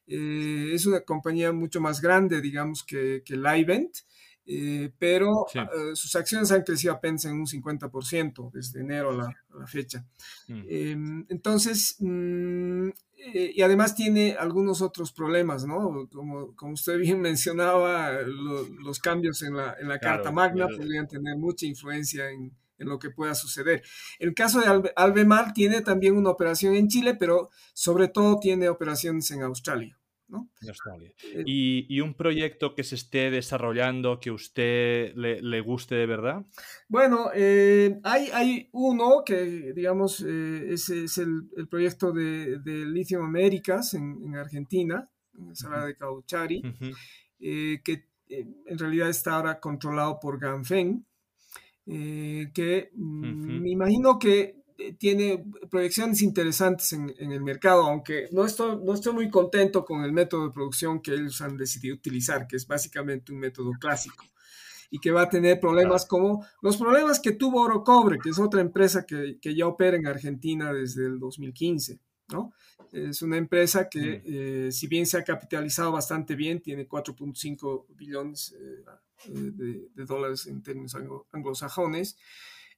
es una compañía mucho más grande, digamos, que, que Livent. Eh, pero eh, sus acciones han crecido apenas en un 50% desde enero a la, fecha. Mm. Em, entonces, mm, eh, y además tiene algunos otros problemas, ¿no? Como, como usted bien mencionaba, los cambios en la, en la Carta Magna podrían tener mucha influencia en, en, lo que pueda suceder. El caso de Albemarle tiene también una operación en Chile, pero sobre todo tiene operaciones en Australia. Eh, ¿Y, un proyecto que se esté desarrollando que usted le, guste de verdad? Bueno, eh, hay, hay, uno que, digamos, eh, es el, proyecto de, Lithium Américas en, Argentina, en la sala de Cauchari, que en realidad está ahora controlado por Ganfeng, que mm, me imagino que eh, tiene proyecciones interesantes en, el mercado, aunque no estoy, no estoy muy contento con el método de producción que ellos han decidido utilizar, que es básicamente un método clásico y que va a tener problemas como los problemas que tuvo Oro Cobre, que es otra empresa que, que ya opera en Argentina desde el 2015. ¿no? Es una empresa que, eh, si bien se ha capitalizado bastante bien, tiene 4.5 billones eh, de, de, dólares en términos anglosajones.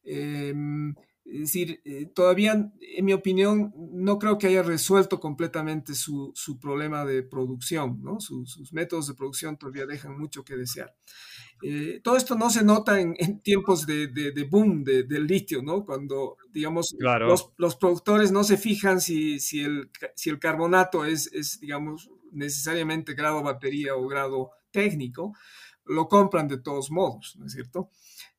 Em, es decir, eh, todavía, en mi opinión, no creo que haya resuelto completamente su, problema de producción, ¿no? sus métodos de producción todavía dejan mucho que desear. Eh, todo esto no se nota en, tiempos de, boom del litio, ¿no? Cuando, digamos, los, productores no se fijan si, si, el, si el carbonato es, es, digamos, necesariamente grado batería o grado técnico, lo compran de todos modos, ¿no es cierto?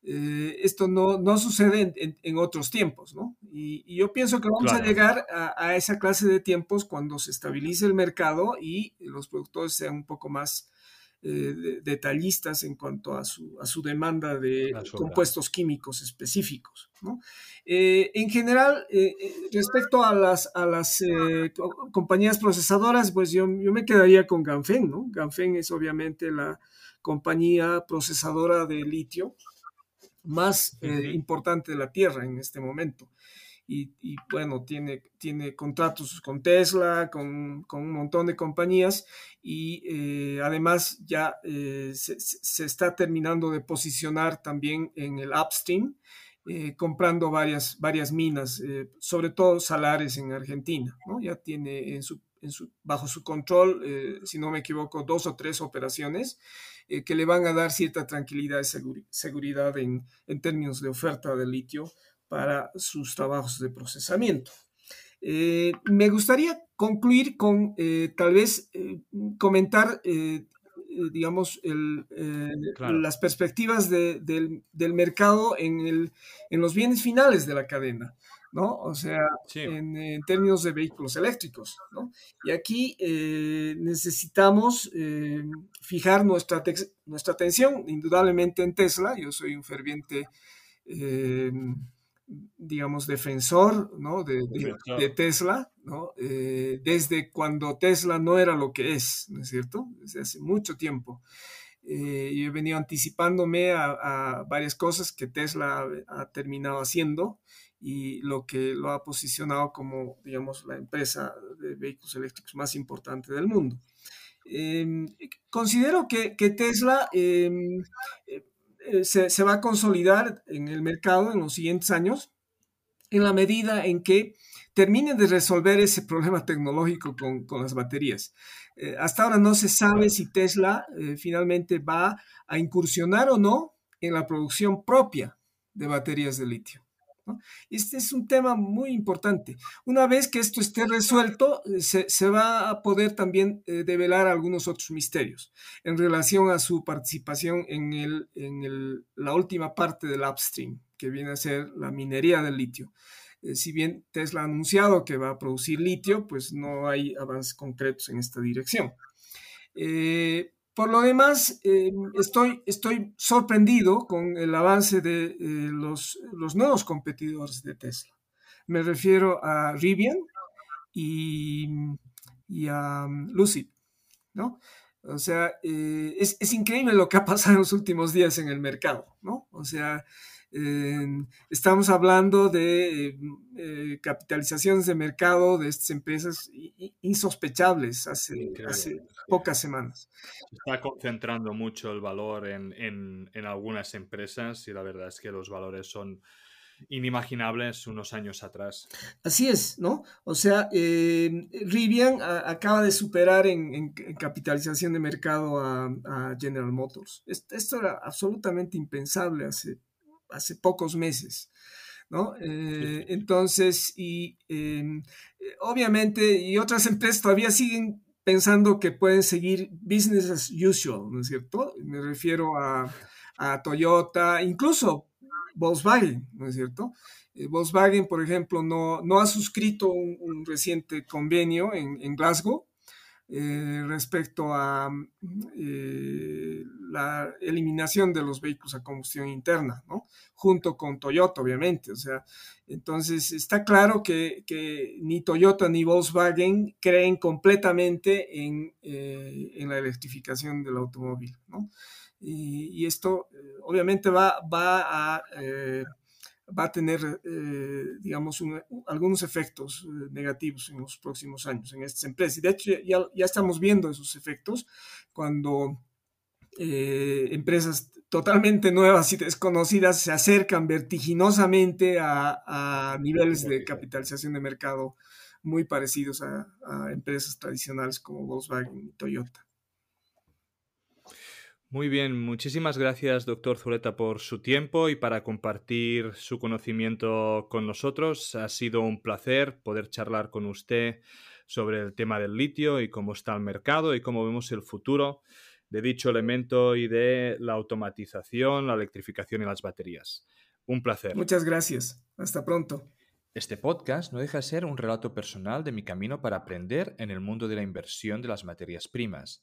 Eh, esto no, no sucede en, otros tiempos, ¿no? Y, yo pienso que vamos a llegar a, esa clase de tiempos cuando se estabilice el mercado y los productores sean un poco más eh, detallistas en cuanto a su, a su demanda de compuestos químicos específicos, ¿no? Eh, en general, respecto a las, a las compañías procesadoras, pues yo, yo me quedaría con Ganfeng, ¿no? Ganfeng es obviamente la compañía procesadora de litio más eh, importante de la Tierra en este momento. Y, bueno, tiene, tiene contratos con Tesla, con, con un montón de compañías y eh, además ya eh, se, está terminando de posicionar también en el upstream, comprando varias, varias minas, sobre todo salares en Argentina. ¿no? Ya tiene en su, en su, bajo su control, si no me equivoco, dos o tres operaciones eh, que le van a dar cierta tranquilidad y seguridad en, términos de oferta de litio para sus trabajos de procesamiento. Eh, me gustaría concluir con eh, tal vez comentar, digamos, las perspectivas del, mercado en, en, los bienes finales de la cadena. ¿No? O sea, en, términos de vehículos eléctricos, ¿no? Y aquí eh, necesitamos eh, fijar nuestra, nuestra atención, indudablemente en Tesla. Yo soy un ferviente, eh, digamos, defensor, ¿no? De, de, Tesla, ¿no? desde cuando Tesla no era lo que es, ¿no es cierto? Desde hace mucho tiempo. Eh, yo he venido anticipándome a, varias cosas que Tesla ha, terminado haciendo y lo que lo ha posicionado como, digamos, la empresa de vehículos eléctricos más importante del mundo. Em, considero que, Tesla em, eh, se, se, va a consolidar en el mercado en los siguientes años en la medida en que terminen de resolver ese problema tecnológico con, las baterías. Eh, hasta ahora no se sabe si Tesla eh, finalmente va a incursionar o no en la producción propia de baterías de litio. Este es un tema muy importante. Una vez que esto esté resuelto, eh, se, va a poder también develar algunos otros misterios en relación a su participación en, la última parte del upstream, que viene a ser la minería del litio. Eh, si bien Tesla ha anunciado que va a producir litio, pues no hay avances concretos en esta dirección. Eh, por lo demás, eh, estoy, estoy sorprendido con el avance de los, los, nuevos competidores de Tesla. Me refiero a Rivian y, y a um, Lucid, ¿no? O sea, es, es, increíble lo que ha pasado en los últimos días en el mercado, ¿no? O sea, estamos hablando de eh, capitalizaciones de mercado de estas empresas insospechables hace, pocas semanas. Se está concentrando mucho el valor en, en, algunas empresas y la verdad es que los valores son inimaginables unos años atrás. Así es, ¿no? O sea, eh, Rivian acaba de superar en, capitalización de mercado a, General Motors. esto, era absolutamente impensable hace hace pocos meses. ¿no? Eh, entonces, y em, obviamente, y otras empresas todavía siguen pensando que pueden seguir business as usual, ¿no es cierto? Me refiero a, Toyota, incluso Volkswagen, ¿no es cierto? Eh, Volkswagen, por ejemplo, no, no ha suscrito un, reciente convenio en, en Glasgow eh, respecto a eh, la eliminación de los vehículos a combustión interna, ¿no? Junto con Toyota, obviamente. O sea, entonces está claro que, ni Toyota ni Volkswagen creen completamente en, eh, en la electrificación del automóvil, ¿no? Y, esto obviamente va, va a va a tener, eh, digamos, algunos efectos eh, negativos en los próximos años en estas empresas. Y de hecho, ya, ya estamos viendo esos efectos cuando eh, empresas totalmente nuevas y desconocidas se acercan vertiginosamente a, niveles de capitalización de mercado muy parecidos a empresas tradicionales como Volkswagen y Toyota. Muy bien, muchísimas gracias, doctor Zuleta, por su tiempo y para compartir su conocimiento con nosotros. Ha sido un placer poder charlar con usted sobre el tema del litio y cómo está el mercado y cómo vemos el futuro de dicho elemento y de la automatización, la electrificación y las baterías. Un placer. Muchas gracias. Hasta pronto. Este podcast no deja de ser un relato personal de mi camino para aprender en el mundo de la inversión de las materias primas.